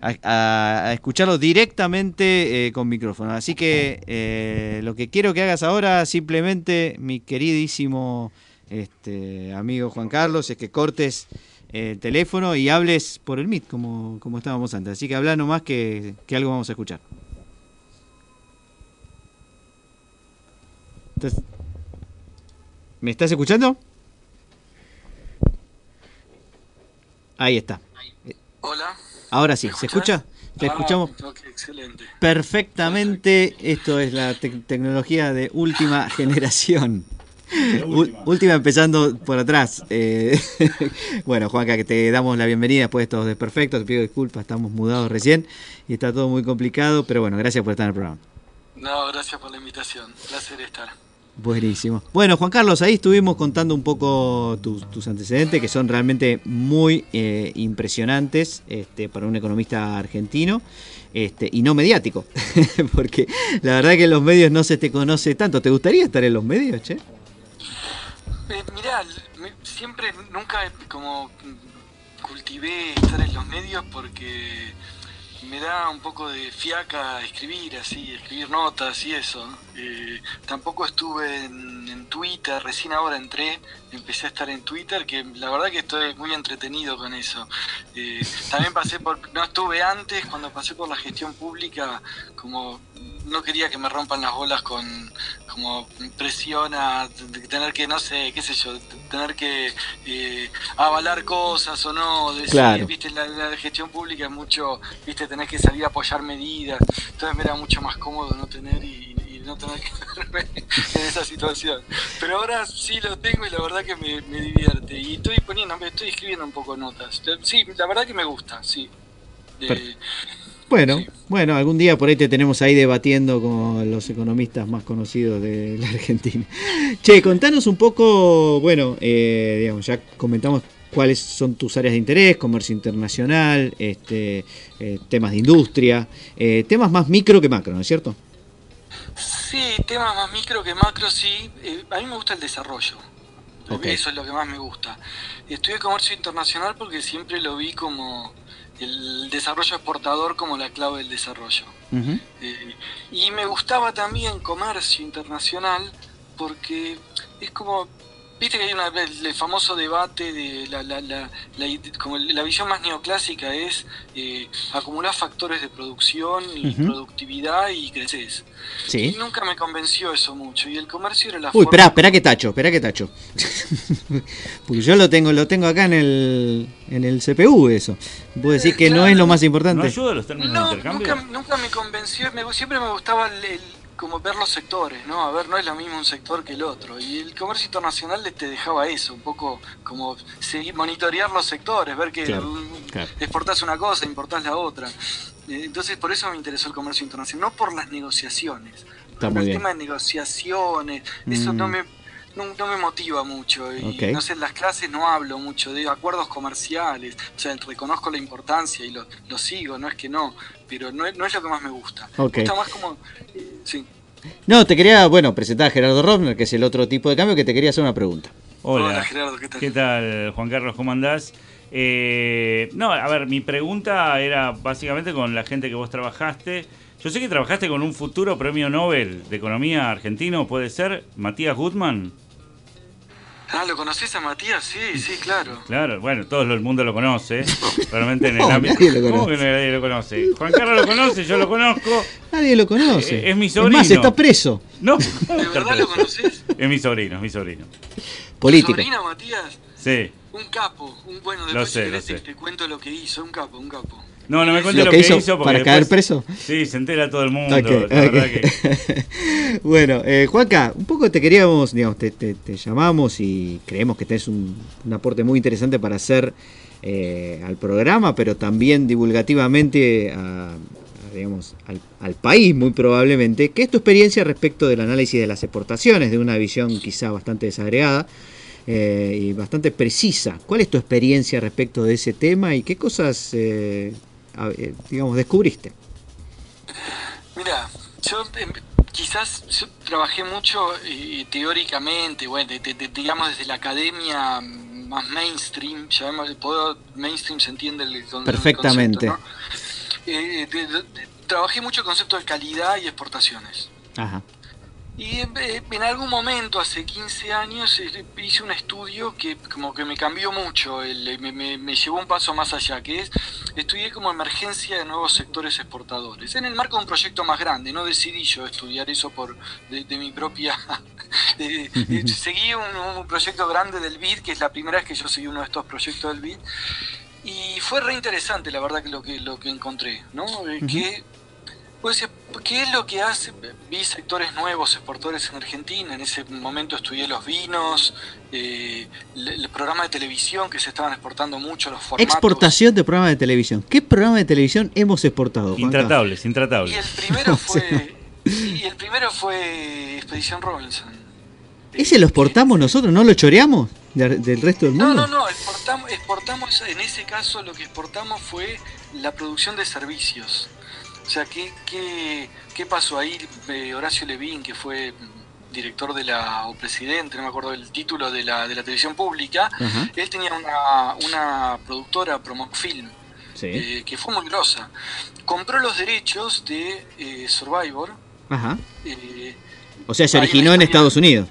a, escucharlo directamente eh, con micrófono. Así que eh, lo que quiero que hagas ahora, simplemente, mi queridísimo este, amigo Juan Carlos, es que cortes el teléfono y hables por el Meet, como, como estábamos antes. Así que habla nomás que, que algo vamos a escuchar. ¿Me estás escuchando? Ahí está. Hola. Ahora sí, ¿Me ¿se escucha? Te Ah, escuchamos excelente. perfectamente. Esto es la tec- tecnología de última [LAUGHS] generación. Última empezando por atrás. Eh, [LAUGHS] bueno, Juanca, que te damos la bienvenida después de estos desperfectos. Te pido disculpas, estamos mudados recién y está todo muy complicado, pero bueno, gracias por estar en el programa. No, gracias por la invitación. Placer estar. Buenísimo. Bueno, Juan Carlos, ahí estuvimos contando un poco tus, antecedentes, que son realmente muy eh, impresionantes este, para un economista argentino este, y no mediático, [LAUGHS] porque la verdad que en los medios no se te conoce tanto. ¿Te gustaría estar en los medios, che? Eh, mirá, siempre, nunca como cultivé estar en los medios porque me da un poco de fiaca escribir así, escribir notas y eso. Eh, tampoco estuve en, en Twitter, recién ahora entré, empecé a estar en Twitter, que la verdad que estoy muy entretenido con eso. Eh, también pasé por, no estuve antes, cuando pasé por la gestión pública, como no quería que me rompan las bolas con como presión a tener que, no sé, qué sé yo, tener que eh, avalar cosas o no, decir, Claro. viste, la, la gestión pública es mucho, viste, tenés que salir a apoyar medidas, entonces me era mucho más cómodo no tener y, y no tener que [LAUGHS] verme en esa situación. Pero ahora sí lo tengo y la verdad que me, me divierte. Y estoy poniendo, estoy escribiendo un poco notas. Sí, la verdad que me gusta, sí. Bueno, bueno, algún día por ahí te tenemos ahí debatiendo con los economistas más conocidos de la Argentina. Che, contanos un poco, bueno, eh, digamos, ya comentamos cuáles son tus áreas de interés, comercio internacional, este, eh, temas de industria, eh, temas más micro que macro, ¿no es cierto? Sí, temas más micro que macro, sí. Eh, a mí me gusta el desarrollo. Ok. Eso es lo que más me gusta. Estudié comercio internacional porque siempre lo vi como el desarrollo exportador como la clave del desarrollo. Eh, y me gustaba también comercio internacional porque es como, viste que hay una, el, el famoso debate de la, la, la, la id- como la visión más neoclásica es eh, acumular factores de producción y productividad y creces. Y Sí. nunca me convenció eso mucho y el comercio era la Uy, forma- esperá, esperá que tacho, esperá que tacho. [LAUGHS] Porque yo lo tengo, lo tengo acá en el, en el CPU eso. Puedo decir que no es lo más ¿No importante. ayuda a los términos de intercambio? nunca, nunca me convenció, me- siempre me gustaba el- el- como ver los sectores, ¿no? A ver, no es lo mismo un sector que el otro. Y el comercio internacional te dejaba eso, un poco como seguir, monitorear los sectores, ver que Claro, mm, claro. exportás una cosa, importás la otra. Eh, Entonces, por eso me interesó el comercio internacional, no por las negociaciones. Está muy el bien. tema de negociaciones, eso Mm. no me no, no me motiva mucho y no sé, en las clases no hablo mucho de acuerdos comerciales, o sea, reconozco la importancia y lo, lo sigo, no es que no, pero no, es- no es lo que más me gusta. Me gusta más como, eh, sí. No, te quería, bueno, presentar a Gerardo Rovner, que es el otro tipo de cambio, que te quería hacer una pregunta. Hola. Hola, Gerardo, ¿qué tal? ¿Qué tal, Juan Carlos? ¿Cómo andás? Eh, no, a ver, mi pregunta era básicamente con la gente que vos trabajaste. Yo sé que trabajaste con un futuro premio Nobel de Economía argentino, ¿puede ser? Matías Gutmann. Ah, ¿lo conoces a Matías? Sí, sí, claro. Claro, bueno, todo el mundo lo conoce. [LAUGHS] Realmente en el No, ámbito. nadie lo ¿Cómo que nadie lo conoce? Juan Carlos lo conoce, yo lo conozco. Nadie lo conoce. Eh, es mi más, sobrino. está preso. No, ¿De verdad lo conoces? Es mi sobrino, es mi sobrino. Político. Sobrino Matías, Sí. un capo, un bueno, Lo después sé, si lo querés te, sé. te cuento lo que hizo, un capo, un capo. No, no me cuente Lo lo, que hizo hizo para caer preso. Sí, se entera todo el mundo. La ok. verdad que. [LAUGHS] bueno, eh, Juanca, un poco te queríamos, digamos, te, te- te llamamos y creemos que tenés un, un aporte muy interesante para hacer eh, al programa, pero también divulgativamente a, a, digamos, al, al país, muy probablemente. ¿Qué es tu experiencia respecto del análisis de las exportaciones, de una visión quizá bastante desagregada? eh, y bastante precisa. ¿Cuál es tu experiencia respecto de ese tema y qué cosas, eh, digamos, descubriste? Mira, yo em, quizás yo trabajé mucho eh, teóricamente, bueno, de- de- de- digamos desde la academia más mainstream, llamémosle, puedo- mainstream se entiende el, el Perfectamente. concepto, ¿no? Eh, trabajé mucho el concepto de calidad y exportaciones. Ajá. Y eh, en algún momento, hace 15 años, eh, hice un estudio que como que me cambió mucho, el- me, me- me llevó un paso más allá, que es, estudié como emergencia de nuevos sectores exportadores, en el marco de un proyecto más grande, no decidí yo estudiar eso por de, de mi propia... [LAUGHS] de- de- seguí un, un proyecto grande del BID, que es la primera vez que yo seguí uno de estos proyectos del BID, y fue re interesante la verdad que lo que lo que encontré, ¿no? Eh, Que pues, eh, ¿qué es lo que hace? Vi sectores nuevos, exportadores en Argentina. En ese momento estudié los vinos, eh, el, el programa de televisión que se estaban exportando mucho, los formatos. Exportación de programas de televisión. ¿Qué programa de televisión hemos exportado? Juanca? Intratables, Y intratables. el primero [LAUGHS] fue y el primero fue Expedición Robinson. ¿Ese lo exportamos nosotros? ¿No lo choreamos de- del resto del No, mundo? no, no, exportamos, exportamos, en ese caso lo que exportamos fue la producción de servicios. O sea, ¿qué, qué, qué pasó ahí? Eh, Horacio Levín, que fue director de la, o presidente, no me acuerdo el título de la, de la televisión pública, él tenía una, una productora, Promofilm, sí. eh, que fue muy grosa. Compró los derechos de eh, Survivor. Ajá. O sea, se originó en Estados Unidos.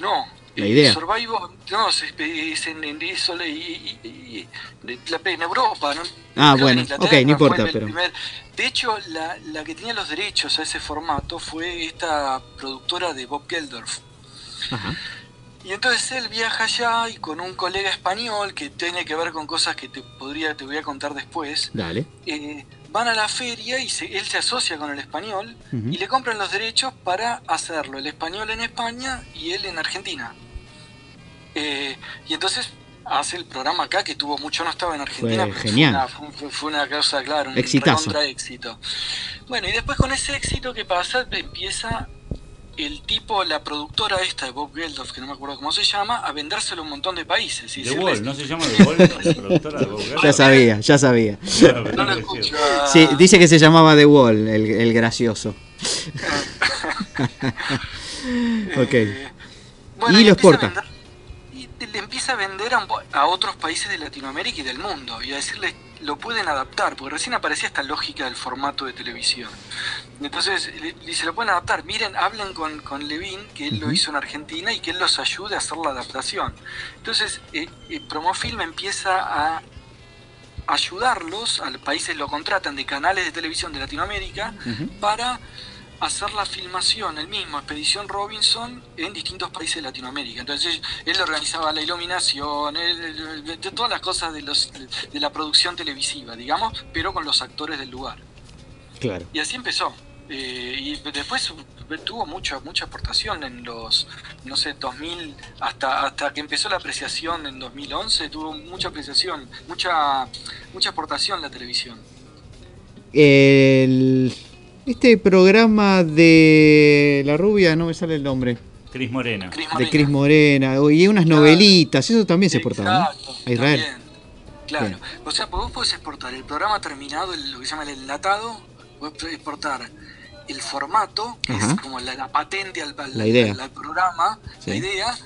No. La eh, idea. Survivor, no, es, es en, en, y- y- y- de- la- en Europa, ¿no? Ah, Creo bueno, ok, no importa, pero- primer- De hecho, la, la que tenía los derechos a ese formato fue esta productora de Bob Geldorf. Ajá. Y entonces él viaja allá y con un colega español que tiene que ver con cosas que te podría te voy a contar después, Dale. eh, van a la feria y se- él se asocia con el español y le compran los derechos para hacerlo el español en España y él en Argentina. Eh, y entonces hace el programa acá que tuvo mucho, no estaba en Argentina, Fue pero genial. Fue, una, fue- fue una cosa, claro, un recontra éxito. Bueno, y después con ese éxito que pasa, empieza el tipo, la productora esta de Bob Geldof, que no me acuerdo cómo se llama, a vendérselo a un montón de países. Y The decirles, Wall, ¿no se llama The Wall? La productora de Bob Ya Geldof. sabía, ya sabía. [LAUGHS] No lo escucho. Sí, dice que se llamaba The Wall, el, el gracioso. [LAUGHS] [LAUGHS] ok. Eh, Y lo empieza a le empieza a vender a, otros países de Latinoamérica y del mundo y a decirles lo pueden adaptar, porque recién aparecía esta lógica del formato de televisión. Entonces dice, lo pueden adaptar, miren, hablen con, con Levin, que él lo hizo en Argentina y que él los ayude a hacer la adaptación. Entonces eh, eh, Promofilm empieza a ayudarlos, a los países lo contratan de canales de televisión de Latinoamérica para hacer la filmación, el mismo, Expedición Robinson, en distintos países de Latinoamérica. Entonces él organizaba la iluminación, él- todas las cosas de, los, de la producción televisiva, digamos, pero con los actores del lugar. Claro. Y así empezó. Eh, y después tuvo mucha mucha aportación en los, no sé, 2000, hasta hasta que empezó la apreciación en 2011, tuvo mucha apreciación, mucha mucha aportación la televisión. El, este programa de la rubia, no me sale el nombre, Cris Morena. Cris de Morena. Cris Morena, y unas Claro. novelitas, eso también se exportaba, Exacto, ¿no? A Israel. también. Claro. Bien. O sea, pues vos podés exportar el programa terminado, el- lo que se llama el enlatado, podés exportar el formato, que Ajá. es como la, la patente al, al- La idea. al- al programa, Sí. la idea,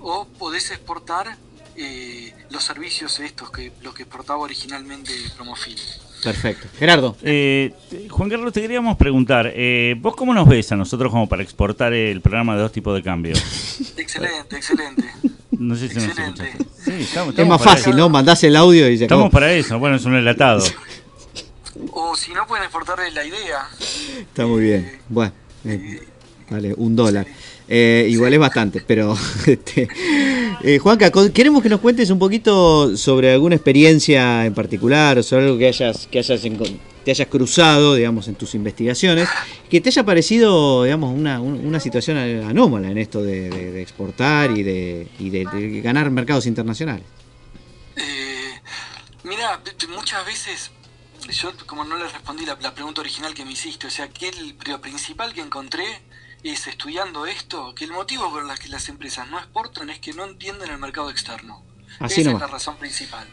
o podés exportar eh, los servicios estos, que los que exportaba originalmente Promofil. Perfecto. Gerardo, Eh, Juan Carlos, te queríamos preguntar, eh, ¿vos cómo nos ves a nosotros como para exportar el programa de dos tipos de cambio? [LAUGHS] Excelente, excelente. No sé si nos Excelente. Sí, estamos, es más fácil, eso. ¿no? Mandás el audio y acabó. Estamos para eso, bueno, es un enlatado. O si no, pueden exportar la idea. Está muy bien. Bueno, eh, vale, un dólar. Eh, igual es bastante, pero [LAUGHS] este, eh, Juanca, queremos que nos cuentes un poquito sobre alguna experiencia en particular o sobre algo que hayas, que hayas te hayas cruzado, digamos, en tus investigaciones, que te haya parecido, digamos, una, un- una situación anómala en esto de, de- de exportar y de, y de- de ganar mercados internacionales. Eh, mira, muchas veces yo como no le respondí la, la pregunta original que me hiciste, o sea, que el, lo principal que encontré es estudiando esto, que el motivo por el que las empresas no exportan es que no entienden el mercado externo. Así Esa nomás. es la razón principal.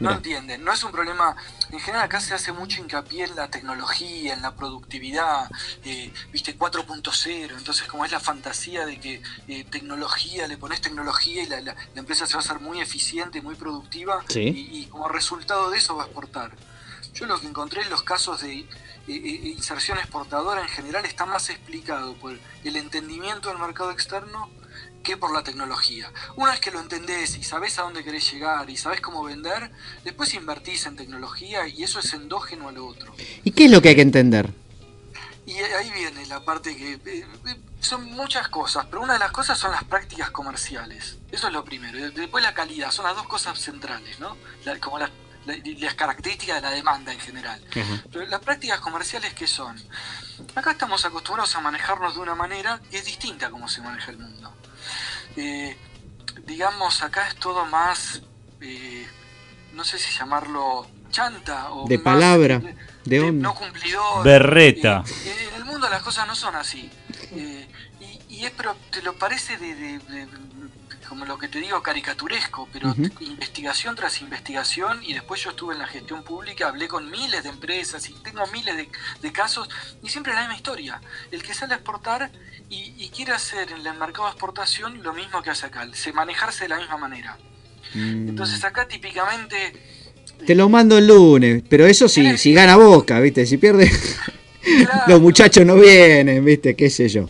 No Mirá. entienden, no es un problema. En general, acá se hace mucho hincapié en la tecnología, en la productividad, eh, viste, 4.0. Entonces, como es la fantasía de que eh, tecnología, le pones tecnología y la, la- la empresa se va a hacer muy eficiente, muy productiva, Sí. y, y como resultado de eso va a exportar. Yo lo que encontré en los casos de eh, inserción exportadora en general está más explicado por el entendimiento del mercado externo que por la tecnología. Una vez que lo entendés y sabés a dónde querés llegar y sabés cómo vender, después invertís en tecnología y eso es endógeno a lo otro. ¿Y qué es lo que hay que entender? Y ahí viene la parte que... eh, eh, son muchas cosas, pero una de las cosas son las prácticas comerciales. Eso es lo primero. Después la calidad, son las dos cosas centrales, ¿no? La- como las, la- las características de la demanda en general. Pero las prácticas comerciales, ¿qué son? Acá estamos acostumbrados a manejarnos de una manera que es distinta a cómo se maneja el mundo. Eh, digamos, acá es todo más, eh, no sé si llamarlo chanta o De más, palabra, de onda. no cumplidor. Berreta. Eh, eh, en el mundo las cosas no son así. Eh, y, y es, pero te lo parece de, de- de- como lo que te digo, caricaturesco, pero investigación tras investigación, y después yo estuve en la gestión pública, hablé con miles de empresas y tengo miles de, de casos, y siempre la misma historia. El que sale a exportar y, y quiere hacer en el mercado de exportación lo mismo que hace acá, se manejarse de la misma manera. Mm. Entonces acá típicamente... Te lo mando el lunes, pero eso si, si gana Boca, ¿viste? Si pierde, [LAUGHS] Claro. los muchachos no vienen, ¿viste? ¿Qué sé yo?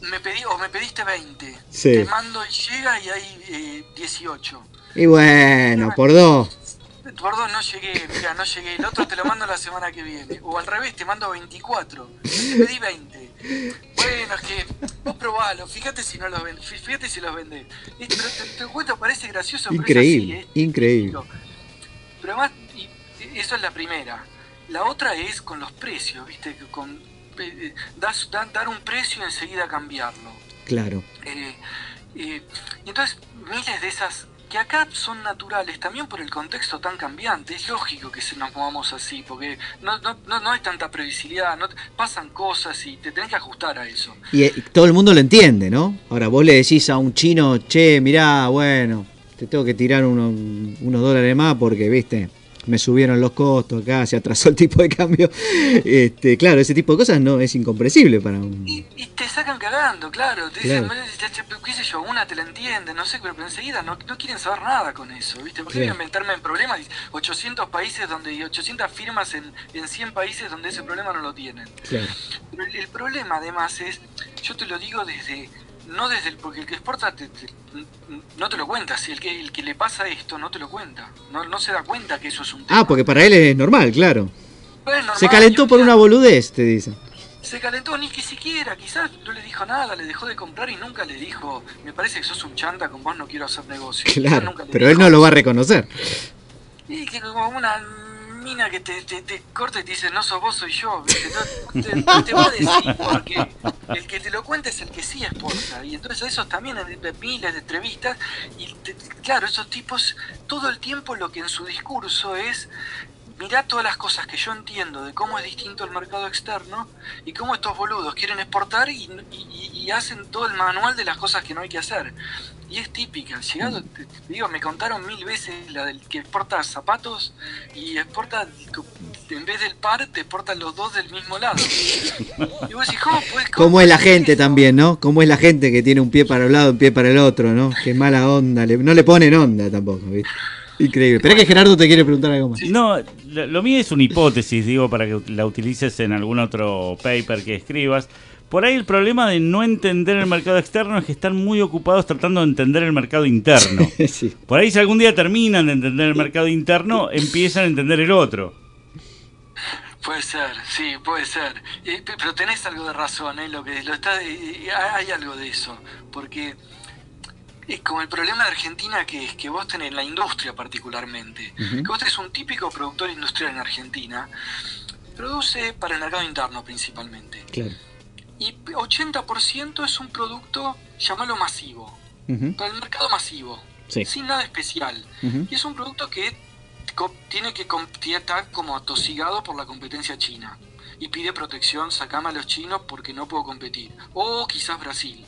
me pedí, o me pediste 20. Sí. Te mando y llega y hay eh, 18. Y bueno, por dos. Por dos no llegué, mira, no llegué. El otro te lo mando la semana que viene. O al revés, te mando 24. Yo te pedí 20. Bueno, es que vos probalo, fíjate si no los vendés, fíjate si los vendés. Y- Pero te, te cuento, parece gracioso, pero Increíble, es así, ¿eh? increíble. Pero además, y- eso es la primera. La otra es con los precios, ¿viste? Que Con, eh, das- dar un precio y enseguida cambiarlo. Claro. Eh, eh, y entonces, miles de esas que acá son naturales también por el contexto tan cambiante. Es lógico que se nos movamos así, porque no, no, no, no hay tanta previsibilidad, no, pasan cosas y te tenés que ajustar a eso. Y, eh, todo el mundo lo entiende, ¿no? Ahora vos le decís a un chino, che, mirá, bueno, te tengo que tirar uno- unos dólares más porque, viste, me subieron los costos acá, se atrasó el tipo de cambio. Este, claro, ese tipo de cosas no es incomprensible para un... Y, y te sacan cagando, claro. Te dicen, Claro. "Che, che, qué sé yo, una te la entiende, no sé, pero, enseguida no, no quieren saber nada con eso, ¿viste? ¿Por qué Claro. voy a meterme en problemas? 800 países donde, y 800 firmas en, en 100 países donde ese problema no lo tienen. Claro. Pero el, el problema además es, yo te lo digo desde, no desde el, porque el que exporta te- te- no te lo cuenta, si el que, el que le pasa esto no te lo cuenta, no, no se da cuenta que eso es un tema. Ah, porque para él es normal, claro. Pero es normal, Se calentó por una boludez, te dicen. Se calentó, ni que siquiera, quizás no le dijo nada, le dejó de comprar y nunca le dijo, me parece que sos un chanta, con vos no quiero hacer negocio. [LAUGHS] Claro, nunca pero él no lo va a reconocer. Y que como una mina que te, te, corta y te dice, no sos vos, soy yo. No, te, no te va a decir, porque el que te lo cuenta es el que sí exporta. Y entonces esos también miles de entrevistas. Y claro, esos tipos todo el tiempo lo que en su discurso es... Mirá todas las cosas que yo entiendo de cómo es distinto el mercado externo y cómo estos boludos quieren exportar y hacen todo el manual de las cosas que no hay que hacer. Y es típica. Llegado, te- te digo, me contaron mil veces la del que exporta zapatos y exporta, en vez del par, te exportan los dos del mismo lado. Y vos decís, ¿cómo puedes? Cómo es la gente también, ¿no? Cómo es la gente que tiene un pie para un lado, un pie para el otro, ¿no? Qué mala onda. le- no le ponen onda tampoco, ¿viste? Increíble. Espera que Gerardo te quiere preguntar algo más. No, lo, lo mío es una hipótesis, digo, para que la utilices en algún otro paper que escribas. Por ahí el problema de no entender el mercado externo es que están muy ocupados tratando de entender el mercado interno. [LAUGHS] Sí. Por ahí si algún día terminan de entender el mercado interno, empiezan a entender el otro. Puede ser, sí, puede ser. Eh, pe- pero tenés algo de razón, ¿eh? Lo que lo está, eh, eh, hay algo de eso. Porque es como el problema de Argentina que es que vos tenés la industria particularmente. Que vos tenés un típico productor industrial en Argentina. Produce para el mercado interno principalmente. Claro. Y 80% es un producto, llamalo masivo. Para el mercado masivo. Sí. Sin nada especial. Y es un producto que tiene que está como atosigado por la competencia china. Y pide protección, sacame a los chinos porque no puedo competir. O quizás Brasil.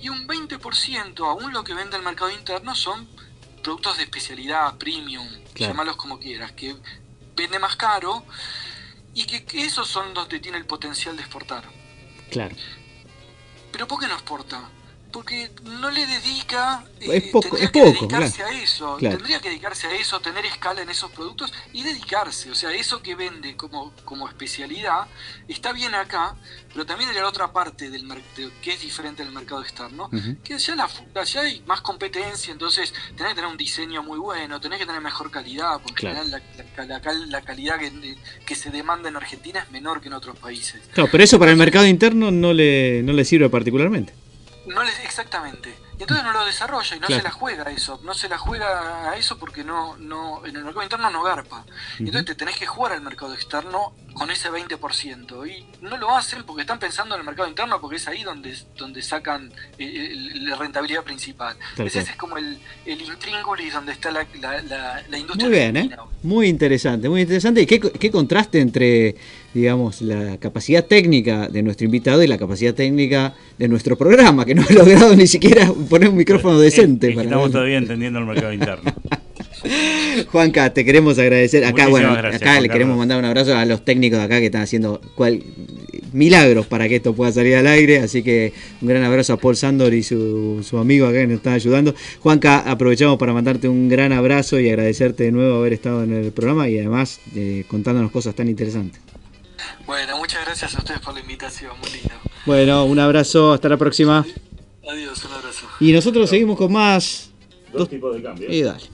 Y un 20%, aún lo que vende el mercado interno, son productos de especialidad, premium, Claro. llamalos como quieras, que vende más caro y que, que esos son donde tiene el potencial de exportar. Claro. Pero ¿por qué no exporta? Porque no le dedica, Es eh, poco- tendría es que poco, dedicarse claro. a eso, Claro. tendría que dedicarse a eso, tener escala en esos productos y dedicarse, o sea, eso que vende como, como especialidad está bien acá, pero también la otra parte del mercado, que es diferente del mercado externo, que allá, la, allá hay más competencia, entonces tenés que tener un diseño muy bueno, tenés que tener mejor calidad, porque Claro. la, la- la la calidad que, que se demanda en Argentina es menor que en otros países. Claro, pero eso para el mercado interno no le, no le sirve particularmente. No les, exactamente. Y entonces no lo desarrolla y no Claro. se la juega a eso. No se la juega a eso porque no, no, en el mercado interno no garpa. Y Entonces te tenés que jugar al mercado externo con ese 20%. Y no lo hacen porque están pensando en el mercado interno porque es ahí donde, donde sacan eh, el- la rentabilidad principal. Ese es como el, el intríngulis donde está la, la, la, la industria Muy bien, ¿eh? Muy interesante, muy interesante. Y qué, qué contraste entre, digamos, la capacidad técnica de nuestro invitado y la capacidad técnica de nuestro programa, que no he logrado ni siquiera poner un micrófono decente. Es que para estamos todavía entendiendo el mercado interno. [LAUGHS] [LAUGHS] Juanca, te queremos agradecer. Acá, Muchísimas bueno, gracias, acá Juan le queremos Carlos. mandar un abrazo a los técnicos de acá que están haciendo cual- milagros para que esto pueda salir al aire. Así que un gran abrazo a Paul Sandor y su, su amigo acá que nos están ayudando. Juanca, aprovechamos para mandarte un gran abrazo y agradecerte de nuevo haber estado en el programa y además eh, contándonos cosas tan interesantes. Bueno, muchas gracias a ustedes por la invitación. Muy lindo. Bueno, un abrazo, hasta la próxima. Adiós, un abrazo. Y nosotros seguimos con más. Dos tipos de cambio. Y dale.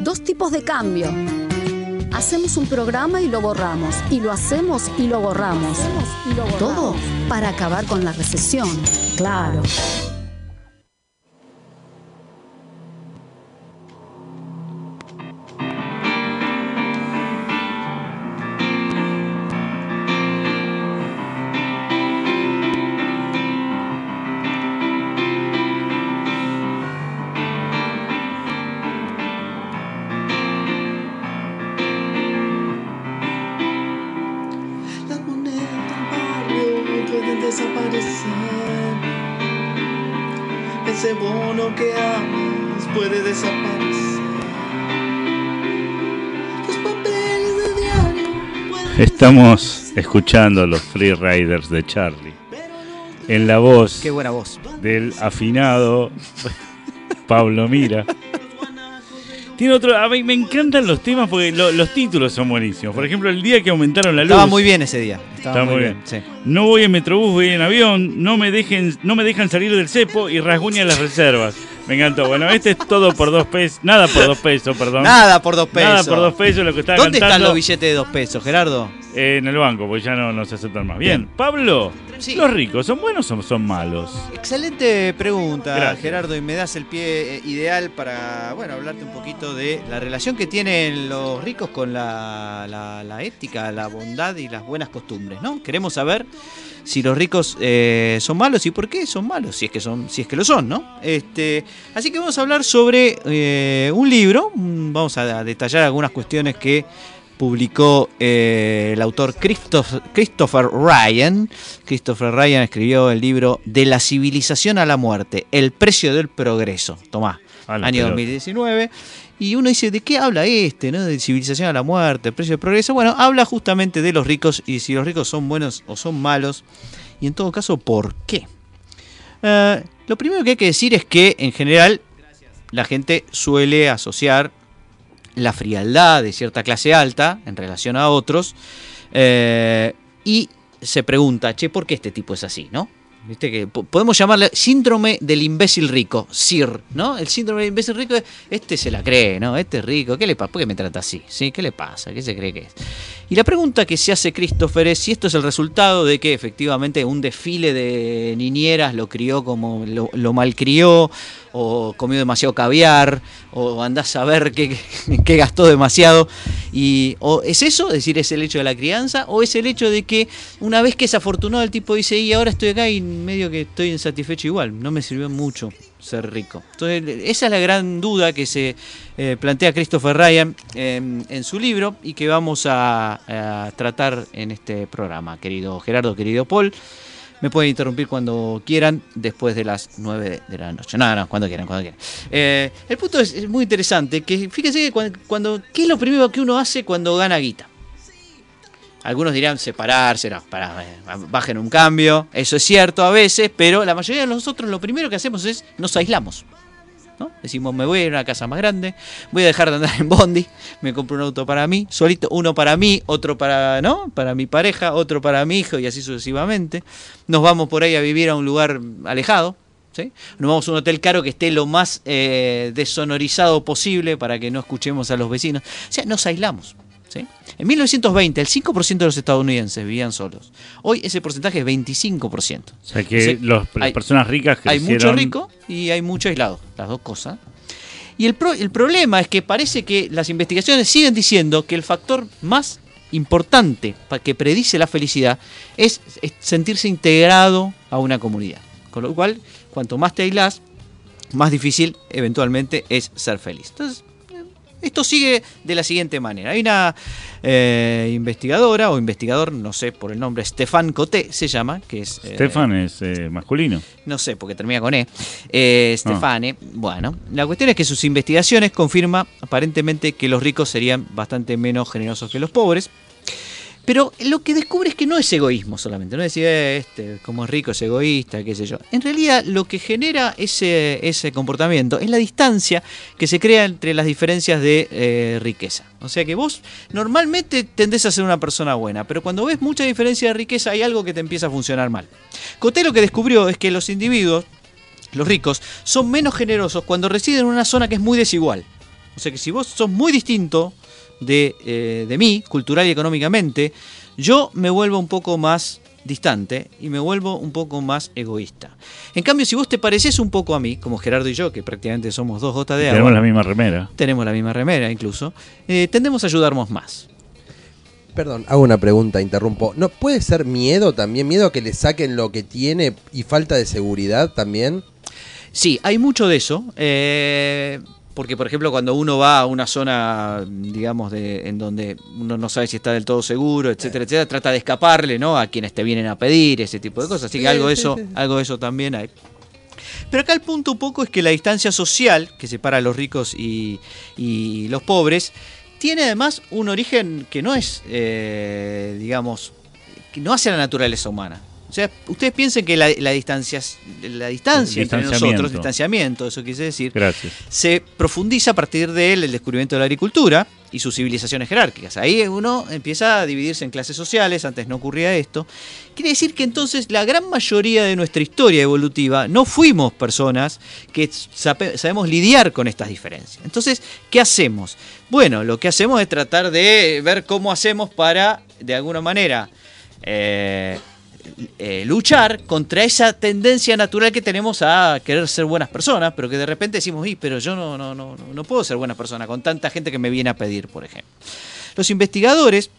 Dos tipos de cambio. Hacemos un programa y lo borramos. Y lo hacemos y lo borramos. Todo para acabar con la recesión. Claro. Estamos escuchando a los Free Riders de Charlie. En la voz Qué buena voz. del afinado Pablo Mira. Tiene otro. A mí me encantan los temas porque lo- los títulos son buenísimos. Por ejemplo, el día que aumentaron la luz. Estaba muy bien ese día. Estaba muy bien. Sí. No voy en metrobús, voy en avión. No me dejen, no me dejan salir del cepo y rasguñan las reservas. Me encantó. Bueno, este es todo por dos pesos. Nada por dos pesos, perdón. Nada por dos pesos. Nada por dos pesos lo que estaba ¿Dónde están los billetes de dos pesos, Gerardo? Eh, en el banco, porque ya no, no se aceptan más. Bien, Pablo, Sí. ¿los ricos son buenos o son malos? Excelente pregunta, Gracias. Gerardo, y me das el pie eh, ideal para bueno hablarte un poquito de la relación que tienen los ricos con la, la- la ética, la bondad y las buenas costumbres, ¿no? Queremos saber si los ricos eh, son malos y por qué son malos, si es que son, si es que lo son, ¿no? Este, así que vamos a hablar sobre eh, un libro, vamos a detallar algunas cuestiones que publicó eh, el autor Christoph- Christopher Ryan. Christopher Ryan escribió el libro De la civilización a la muerte, el precio del progreso. Tomá, A la año pelota. 2019. Y uno dice, ¿de qué habla este? ¿no? De civilización a la muerte, precio del progreso. Bueno, habla justamente de los ricos y si los ricos son buenos o son malos. Y en todo caso, ¿por qué? Eh, lo primero que hay que decir es que en general la gente suele asociar la frialdad de cierta clase alta en relación a otros eh, y se pregunta, che, ¿por qué este tipo es así, no? Viste que po- podemos llamarle síndrome del imbécil rico, SIR, ¿no? El síndrome del imbécil rico es, este se la cree, ¿no? Este es rico, ¿qué le pasa? ¿Por qué me trata así? ¿Sí? ¿Qué le pasa? ¿Qué se cree que es? Y la pregunta que se hace Christopher es si esto es el resultado de que efectivamente un desfile de niñeras lo crió como lo, lo malcrió, o comió demasiado caviar, o andás a ver qué, qué gastó demasiado. Y, o es eso, es decir, es el hecho de la crianza, o es el hecho de que una vez que es afortunado el tipo dice, y ahora estoy acá y medio que estoy insatisfecho igual, no me sirvió mucho ser rico. Entonces, esa es la gran duda que se eh, plantea Christopher Ryan en, en su libro y que vamos a, tratar en este programa, querido Gerardo, querido Paul. Me pueden interrumpir cuando quieran, después de las 9 de, la noche. No, no, cuando quieran, cuando quieran. Eh, el punto es, es muy interesante, que fíjense que cuando, cuando- ¿qué es lo primero que uno hace cuando gana guita? Algunos dirán separarse, no, para, eh, bajen un cambio. Eso es cierto a veces, pero la mayoría de nosotros lo primero que hacemos es nos aislamos. ¿no? Decimos, me voy a ir a una casa más grande, voy a dejar de andar en bondi, me compro un auto para mí, solito, uno para mí, otro para, ¿no? para mi pareja, otro para mi hijo y así sucesivamente. Nos vamos por ahí a vivir a un lugar alejado, ¿sí? Nos vamos a un hotel caro que esté lo más eh, desonorizado posible para que no escuchemos a los vecinos. O sea, nos aislamos. ¿Sí? En 1920, el 5% de los estadounidenses vivían solos. Hoy ese porcentaje es 25%. O sea que los- las hay- personas ricas Hay crecieron... mucho rico y hay mucho aislado, las dos cosas. Y el, pro- el problema es que parece que las investigaciones siguen diciendo que el factor más importante para que predice la felicidad es, es sentirse integrado a una comunidad. Con lo cual, cuanto más te aislás, más difícil eventualmente es ser feliz. Entonces, esto sigue de la siguiente manera. Hay una eh, investigadora o investigador, no sé por el nombre, Stefan Coté se llama, que es... eh, Stefan es eh, masculino. no sé, porque termina con E. Eh, Stefane. Bueno, la cuestión es que sus investigaciones confirman aparentemente que los ricos serían bastante menos generosos que los pobres. Pero lo que descubre es que no es egoísmo solamente, no es decir, "Eh, este, como es rico es egoísta, qué sé yo. En realidad lo que genera ese, ese comportamiento es la distancia que se crea entre las diferencias de eh, riqueza. O sea que vos normalmente tendés a ser una persona buena, pero cuando ves mucha diferencia de riqueza hay algo que te empieza a funcionar mal. Coté lo que descubrió es que los individuos, los ricos, son menos generosos cuando residen en una zona que es muy desigual. O sea que si vos sos muy distinto de, eh, de mí, cultural y económicamente, yo me vuelvo un poco más distante y me vuelvo un poco más egoísta. En cambio, si vos te pareces un poco a mí, como Gerardo y yo, que prácticamente somos dos gotas de agua, Tenemos la misma remera. tenemos la misma remera incluso, eh, tendemos a ayudarnos más. Perdón, hago una pregunta, interrumpo. ¿No puede ser miedo también? ¿Miedo a que le saquen lo que tiene y falta de seguridad también? Sí, hay mucho de eso. eh, porque, por ejemplo, cuando uno va a una zona, digamos, de, en donde uno no sabe si está del todo seguro, etcétera, etcétera, trata de escaparle, ¿no? A quienes te vienen a pedir, ese tipo de cosas. Así que algo de eso, algo de eso también hay. Pero acá el punto un poco es que la distancia social que separa a los ricos y, y los pobres tiene además un origen que no es, eh, digamos, que no hace la naturaleza humana. O sea, ustedes piensen que la, la distancia, la distancia entre nosotros, distanciamiento, eso quise decir, Gracias. se profundiza a partir de él el descubrimiento de la agricultura y sus civilizaciones jerárquicas. Ahí uno empieza a dividirse en clases sociales, antes no ocurría esto. Quiere decir que entonces la gran mayoría de nuestra historia evolutiva no fuimos personas que sabemos lidiar con estas diferencias. Entonces, ¿qué hacemos? Bueno, lo que hacemos es tratar de ver cómo hacemos para, de alguna manera, eh, eh, luchar contra esa tendencia natural que tenemos a querer ser buenas personas, pero que de repente decimos, "Y, pero yo no, no, no, no- puedo ser buena persona con tanta gente que me viene a pedir, por ejemplo. Los investigadores,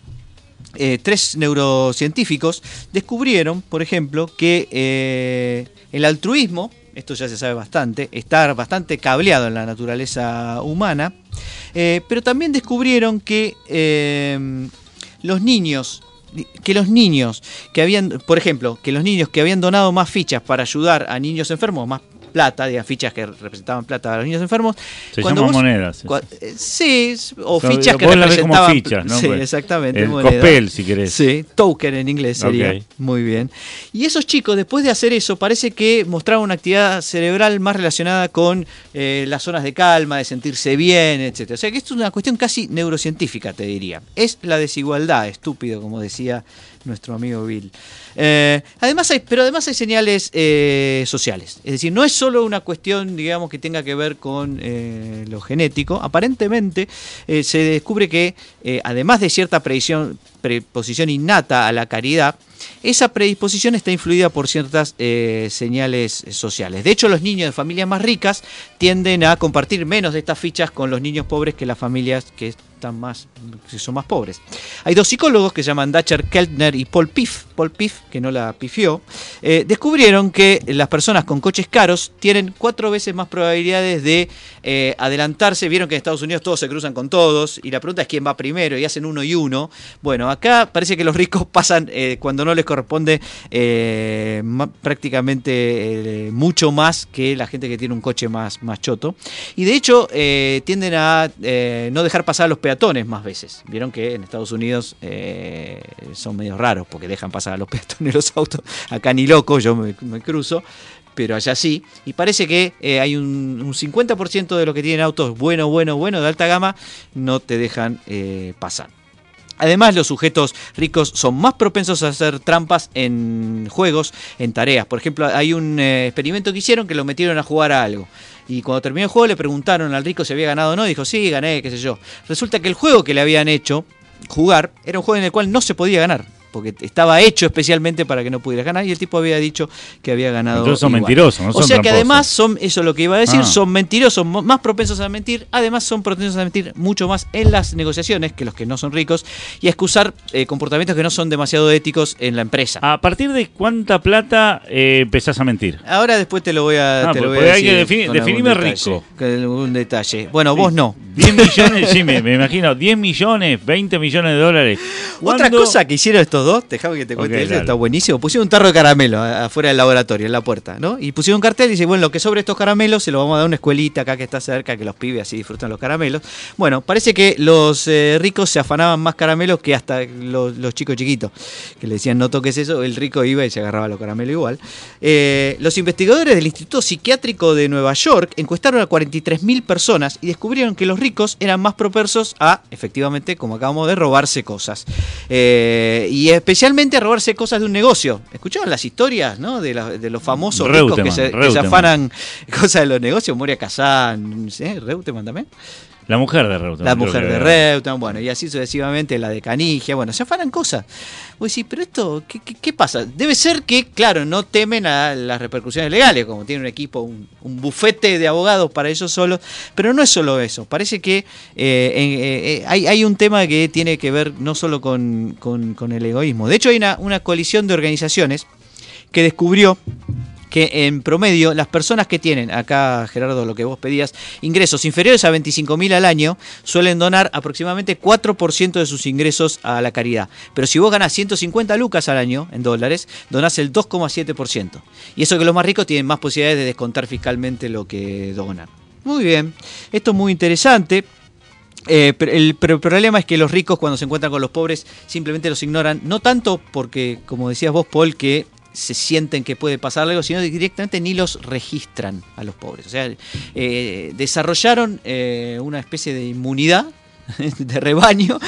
eh, tres neurocientíficos, descubrieron, por ejemplo, que eh, el altruismo, esto ya se sabe bastante, está bastante cableado en la naturaleza humana, pero también descubrieron que los niños que los niños que habían, por ejemplo, que los niños que habían donado más fichas para ayudar a niños enfermos, más plata, digan fichas que representaban plata a los niños enfermos. Se llaman monedas, cua- eh, sí, o O fichas que vos ves como representaban. fichas, ¿no? [LAUGHS] Sí, Pues, exactamente. el copel, si querés. Sí, token en inglés sería. Ok. Muy bien. Y esos chicos, después de hacer eso, parece que mostraban una actividad cerebral más relacionada con eh, las zonas de calma, de sentirse bien, etc. O sea que esto es una cuestión casi neurocientífica, te diría. Es la desigualdad, estúpido, como decía nuestro amigo Bill. Eh, además hay, pero además hay señales eh, sociales. Es decir, no es solo una cuestión, digamos, que tenga que ver con eh, lo genético. Aparentemente eh, se descubre que, eh, además de cierta preposición innata a la caridad, esa predisposición está influida por ciertas eh, señales sociales. De hecho, los niños de familias más ricas tienden a compartir menos de estas fichas con los niños pobres que las familias que están más, que son más pobres. Hay dos psicólogos que llaman Dacher Keltner y Paul Piff, Paul Piff, que no la pifió, eh, descubrieron que las personas con coches caros tienen cuatro veces más probabilidades de eh, adelantarse. Vieron que en Estados Unidos todos se cruzan con todos y la pregunta es quién va primero y hacen uno y uno. Bueno, acá parece que los ricos [LAUGHS] pasan, eh, cuando no no les corresponde eh, prácticamente eh, mucho más que la gente que tiene un coche más, más choto. Y de hecho eh, tienden a no dejar pasar a los peatones más veces. Vieron que en Estados Unidos son medio raros porque dejan pasar a los [LAUGHS] peatones los autos. Acá ni loco, yo me, cruzo. Pero allá sí. Y parece que hay un, un 50% de los que tienen autos bueno, bueno, bueno, de alta gama, no te dejan pasar. Además, los sujetos ricos son más propensos a hacer trampas en juegos, en tareas. Por ejemplo, hay un eh, experimento que hicieron que lo metieron a jugar a algo. Y cuando terminó el juego le preguntaron al rico si había ganado o no. Dijo, sí, gané, qué sé yo. Resulta que el juego que le habían hecho jugar era un juego en el cual no se podía ganar. Porque estaba hecho especialmente para que no pudieras ganar. Y el tipo había dicho que había ganado. Entonces son igual. mentirosos, no O sea que tramposos. además son, eso es lo que iba a decir, Ah. son mentirosos, más propensos a mentir. Además son propensos a mentir mucho más en las negociaciones que los que no son ricos. Y a excusar eh, comportamientos que no son demasiado éticos en la empresa. ¿A partir de cuánta plata eh, empezás a mentir? Ahora después te lo voy a, Ah, te lo voy a hay que decir defini- con algún definime detalle, rico. algún detalle. Bueno, vos no. [LAUGHS] 10 millones, sí, me, me imagino, 10 millones, 20 millones de dólares. Otra ¿Cuándo- cosa que hicieron estos dos, déjame que te cuente eso, está buenísimo. Pusieron un tarro de caramelo a- afuera del laboratorio, en la puerta, ¿no? Y pusieron un cartel y dice, bueno, lo que sobre estos caramelos se lo vamos a dar a una escuelita acá que está cerca, que los pibes así disfrutan los caramelos. Bueno, parece que los eh, ricos se afanaban más caramelos que hasta los, los chicos chiquitos, que le decían no toques eso, el rico iba y se agarraba los caramelos igual. Eh, los investigadores del Instituto Psiquiátrico de Nueva York encuestaron a 43.000 personas y descubrieron que los ricos eran más propensos a, efectivamente, como acabamos de, robarse cosas. Eh, y especialmente a robarse cosas de un negocio. ¿Escucharon las historias ¿no? de, la- de los famosos ricos que se, que se afanan [LAUGHS] cosas de los negocios? Moria Kazan, ¿sí? Reutemann también. La mujer de Reutemann. La mujer de. Reutemann, bueno, y así sucesivamente la de Canigia, bueno, se afanan cosas. Vos decís, pero esto, ¿qué, qué, qué pasa? Debe ser que, claro, no temen a las repercusiones legales, como tiene un equipo, un, un bufete de abogados para ellos solos, pero no es solo eso, parece que eh, eh, eh, hay, hay un tema que tiene que ver no solo con, con- con el egoísmo, de hecho hay una, una coalición de organizaciones que descubrió que en promedio las personas que tienen, acá Gerardo lo que vos pedías, ingresos inferiores a 25.000 al año, suelen donar aproximadamente 4% de sus ingresos a la caridad. Pero si vos ganás 150 lucas al año en dólares, donás el 2,7%. Y eso que los más ricos tienen más posibilidades de descontar fiscalmente lo que donan. Muy bien, esto es muy interesante. Eh, pero el, pero el problema es que los ricos cuando se encuentran con los pobres simplemente los ignoran, no tanto porque, como decías vos, Paul, que se sienten que puede pasar algo, sino directamente ni los registran a los pobres. O sea, eh, desarrollaron eh, una especie de inmunidad [LAUGHS] de rebaño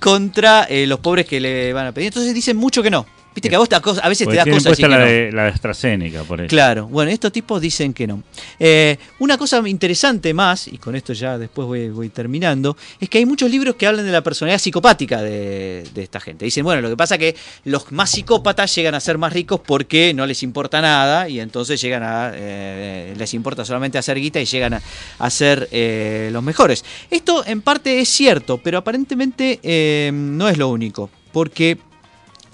contra eh, los pobres que le van a pedir. Entonces dicen mucho que no. Viste que a vos cosa- a veces Porque te da tienen cosas puesta que la, no. de, la de AstraZeneca, por eso. Claro, bueno, estos tipos dicen que no. Eh, una cosa interesante más, y con esto ya después voy, voy terminando, es que hay muchos libros que hablan de la personalidad psicopática de, de esta gente. Dicen, bueno, lo que pasa es que los más psicópatas llegan a ser más ricos porque no les importa nada y entonces llegan a, eh, les importa solamente hacer guita y llegan a, a ser eh, los mejores. Esto en parte es cierto, pero aparentemente no es lo único, porque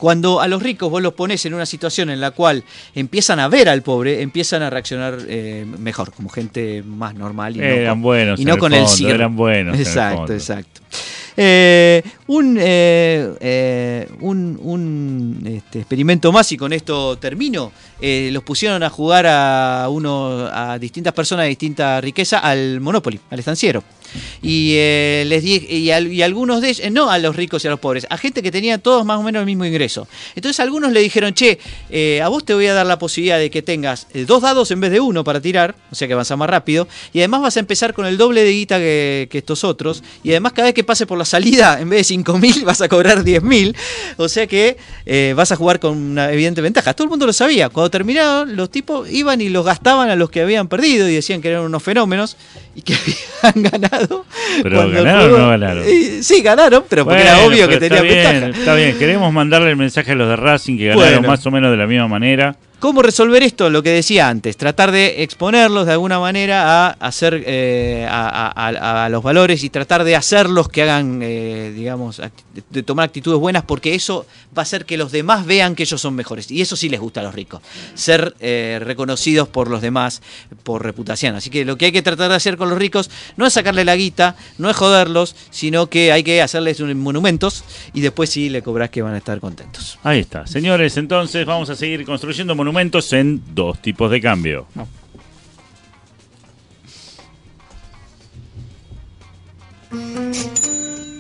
cuando a los ricos vos los pones en una situación en la cual empiezan a ver al pobre, empiezan a reaccionar eh, mejor, como gente más normal y no Eran con, buenos y no el con el fondo, circo. eran buenos en el Exacto, exacto. Eh, un eh, eh, un, un, este, experimento más y con esto termino. Los pusieron a jugar a uno a distintas personas de distinta riqueza al Monopoly, al estanciero. Y eh, les di, y, al- y algunos de ellos, eh, no a los ricos y a los pobres, a gente que tenía todos más o menos el mismo ingreso. Entonces algunos le dijeron, che, eh, a vos te voy a dar la posibilidad de que tengas dos dados en vez de uno para tirar, o sea que avanzas más rápido, y además vas a empezar con el doble de guita que, estos otros, y además cada vez que pase por la salida, en vez de 5.000 vas a cobrar 10.000, o sea que vas a jugar con una evidente ventaja. Todo el mundo lo sabía. Cuando terminaron, los tipos iban y los gastaban a los que habían perdido y decían que eran unos fenómenos y que [LAUGHS] habían ganado. Pero cuando el ¿ganaron o no ganaron? Sí, ganaron, pero porque era Bueno, obvio que pero bien, ventaja. Está bien, queremos mandarle el mensaje a los de Racing que ganaron Bueno. más o menos de la misma manera. ¿Cómo resolver esto? Lo que decía antes, tratar de exponerlos de alguna manera a hacer eh, a, los valores y tratar de hacerlos que hagan, eh, digamos, de tomar actitudes buenas, porque eso va a hacer que los demás vean que ellos son mejores. Y eso sí les gusta a los ricos, ser eh, reconocidos por los demás por reputación. Así que lo que hay que tratar de hacer con los ricos no es sacarle la guita, no es joderlos, sino que hay que hacerles monumentos y después sí le cobras que van a estar contentos. Ahí está. Señores, entonces vamos a seguir construyendo monumentos en dos tipos de cambio.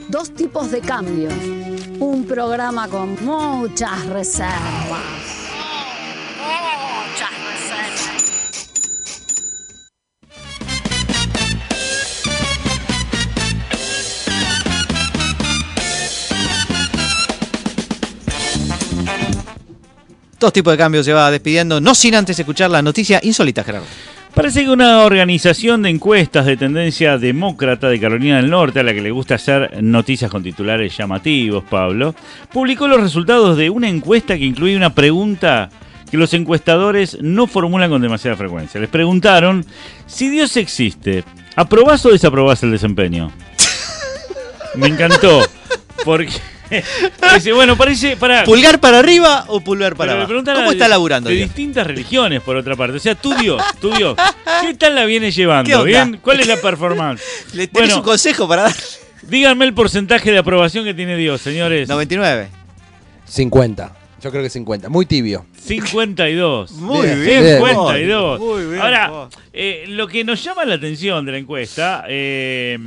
Dos tipos de cambio. Un programa con muchas reservas. Dos tipos de cambios se va despidiendo, no sin antes escuchar la noticia insólita, Gerardo. Parece que una organización de encuestas de tendencia demócrata de Carolina del Norte, a la que le gusta hacer noticias con titulares llamativos, Pablo, publicó los resultados de una encuesta que incluye una pregunta que los encuestadores no formulan con demasiada frecuencia. Les preguntaron, si Dios existe, ¿aprobás o desaprobás el desempeño? [LAUGHS] Me encantó, porque... [LAUGHS] dice, bueno, parece... Para, ¿Pulgar para arriba o pulgar para abajo? ¿Cómo está laburando? De distintas religiones, por otra parte. O sea, tu Dios, tu Dios. ¿Qué tal la viene ¿Qué llevando? ¿Bien? ¿Cuál es la performance? [LAUGHS] ¿Le tenés Bueno. un consejo para dar? Díganme el porcentaje de aprobación que tiene Dios, señores. 99. 50. Yo creo que 50. Muy tibio. 52. Muy Bien, bien. bien. 52. Muy bien, Ahora, eh, lo que nos llama la atención de la encuesta, eh,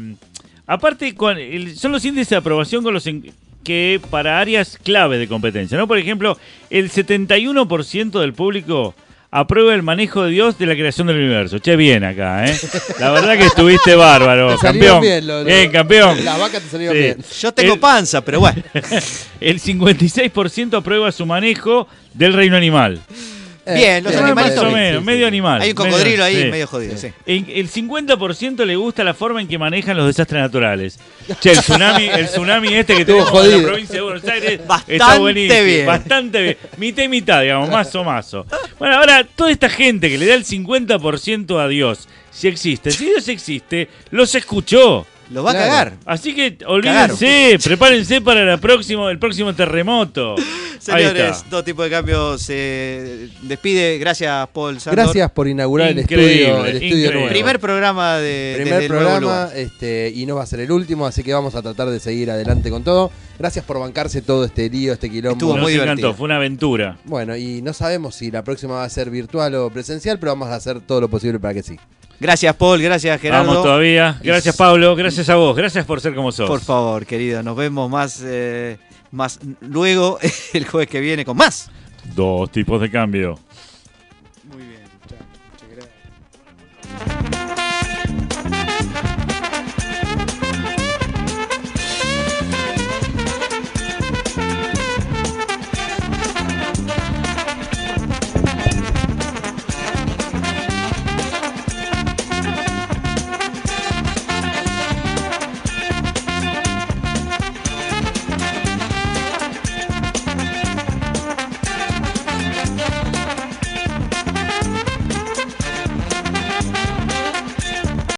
aparte con el- son los índices de aprobación con los en- que para áreas clave de competencia, ¿no? Por ejemplo, el 71% del público aprueba el manejo de Dios de la creación del universo. Che, bien acá, ¿eh? La verdad que estuviste [LAUGHS] bárbaro, Te campeón. bien, lo- lo- bien, campeón. Las vacas te salieron Sí. bien. Yo tengo El- panza, pero bueno. [LAUGHS] El 56% aprueba su manejo del reino animal. Bien, los Eh, Más animales o bien. menos, medio animal. Hay un cocodrilo ahí sí. medio jodido, sí. El 50% le gusta la forma en que manejan los desastres naturales. Che, el tsunami, el tsunami este que tenemos en la provincia de Buenos Aires está Bastante buenísimo. bien. Bastante bien. Mitad y mitad, digamos, mazo mazo. Bueno, ahora, toda esta gente que le da el 50% a Dios, si existe, si Dios existe, los escuchó. Los va a cagar. Así que olvídense, prepárense para la próximo, el próximo terremoto. [LAUGHS] Señores, está. dos tipos de cambios se despide. Gracias, Paul Sandor. Gracias por inaugurar el estudio, el estudio increíble. nuevo. Primer programa de Primer programa este, y no va a ser el último, así que vamos a tratar de seguir adelante con todo. Gracias por bancarse todo este lío, este quilombo. Estuvo Nos muy encantó, divertido. fue una aventura. Bueno, y no sabemos si la próxima va a ser virtual o presencial, pero vamos a hacer todo lo posible para que sí. Gracias, Paul. Gracias, Gerardo. Vamos todavía. Gracias, Pablo. Gracias a vos. Gracias por ser como sos. Por favor, querido. Nos vemos más, eh, más luego [LAUGHS] el jueves que viene con más. Dos tipos de cambio.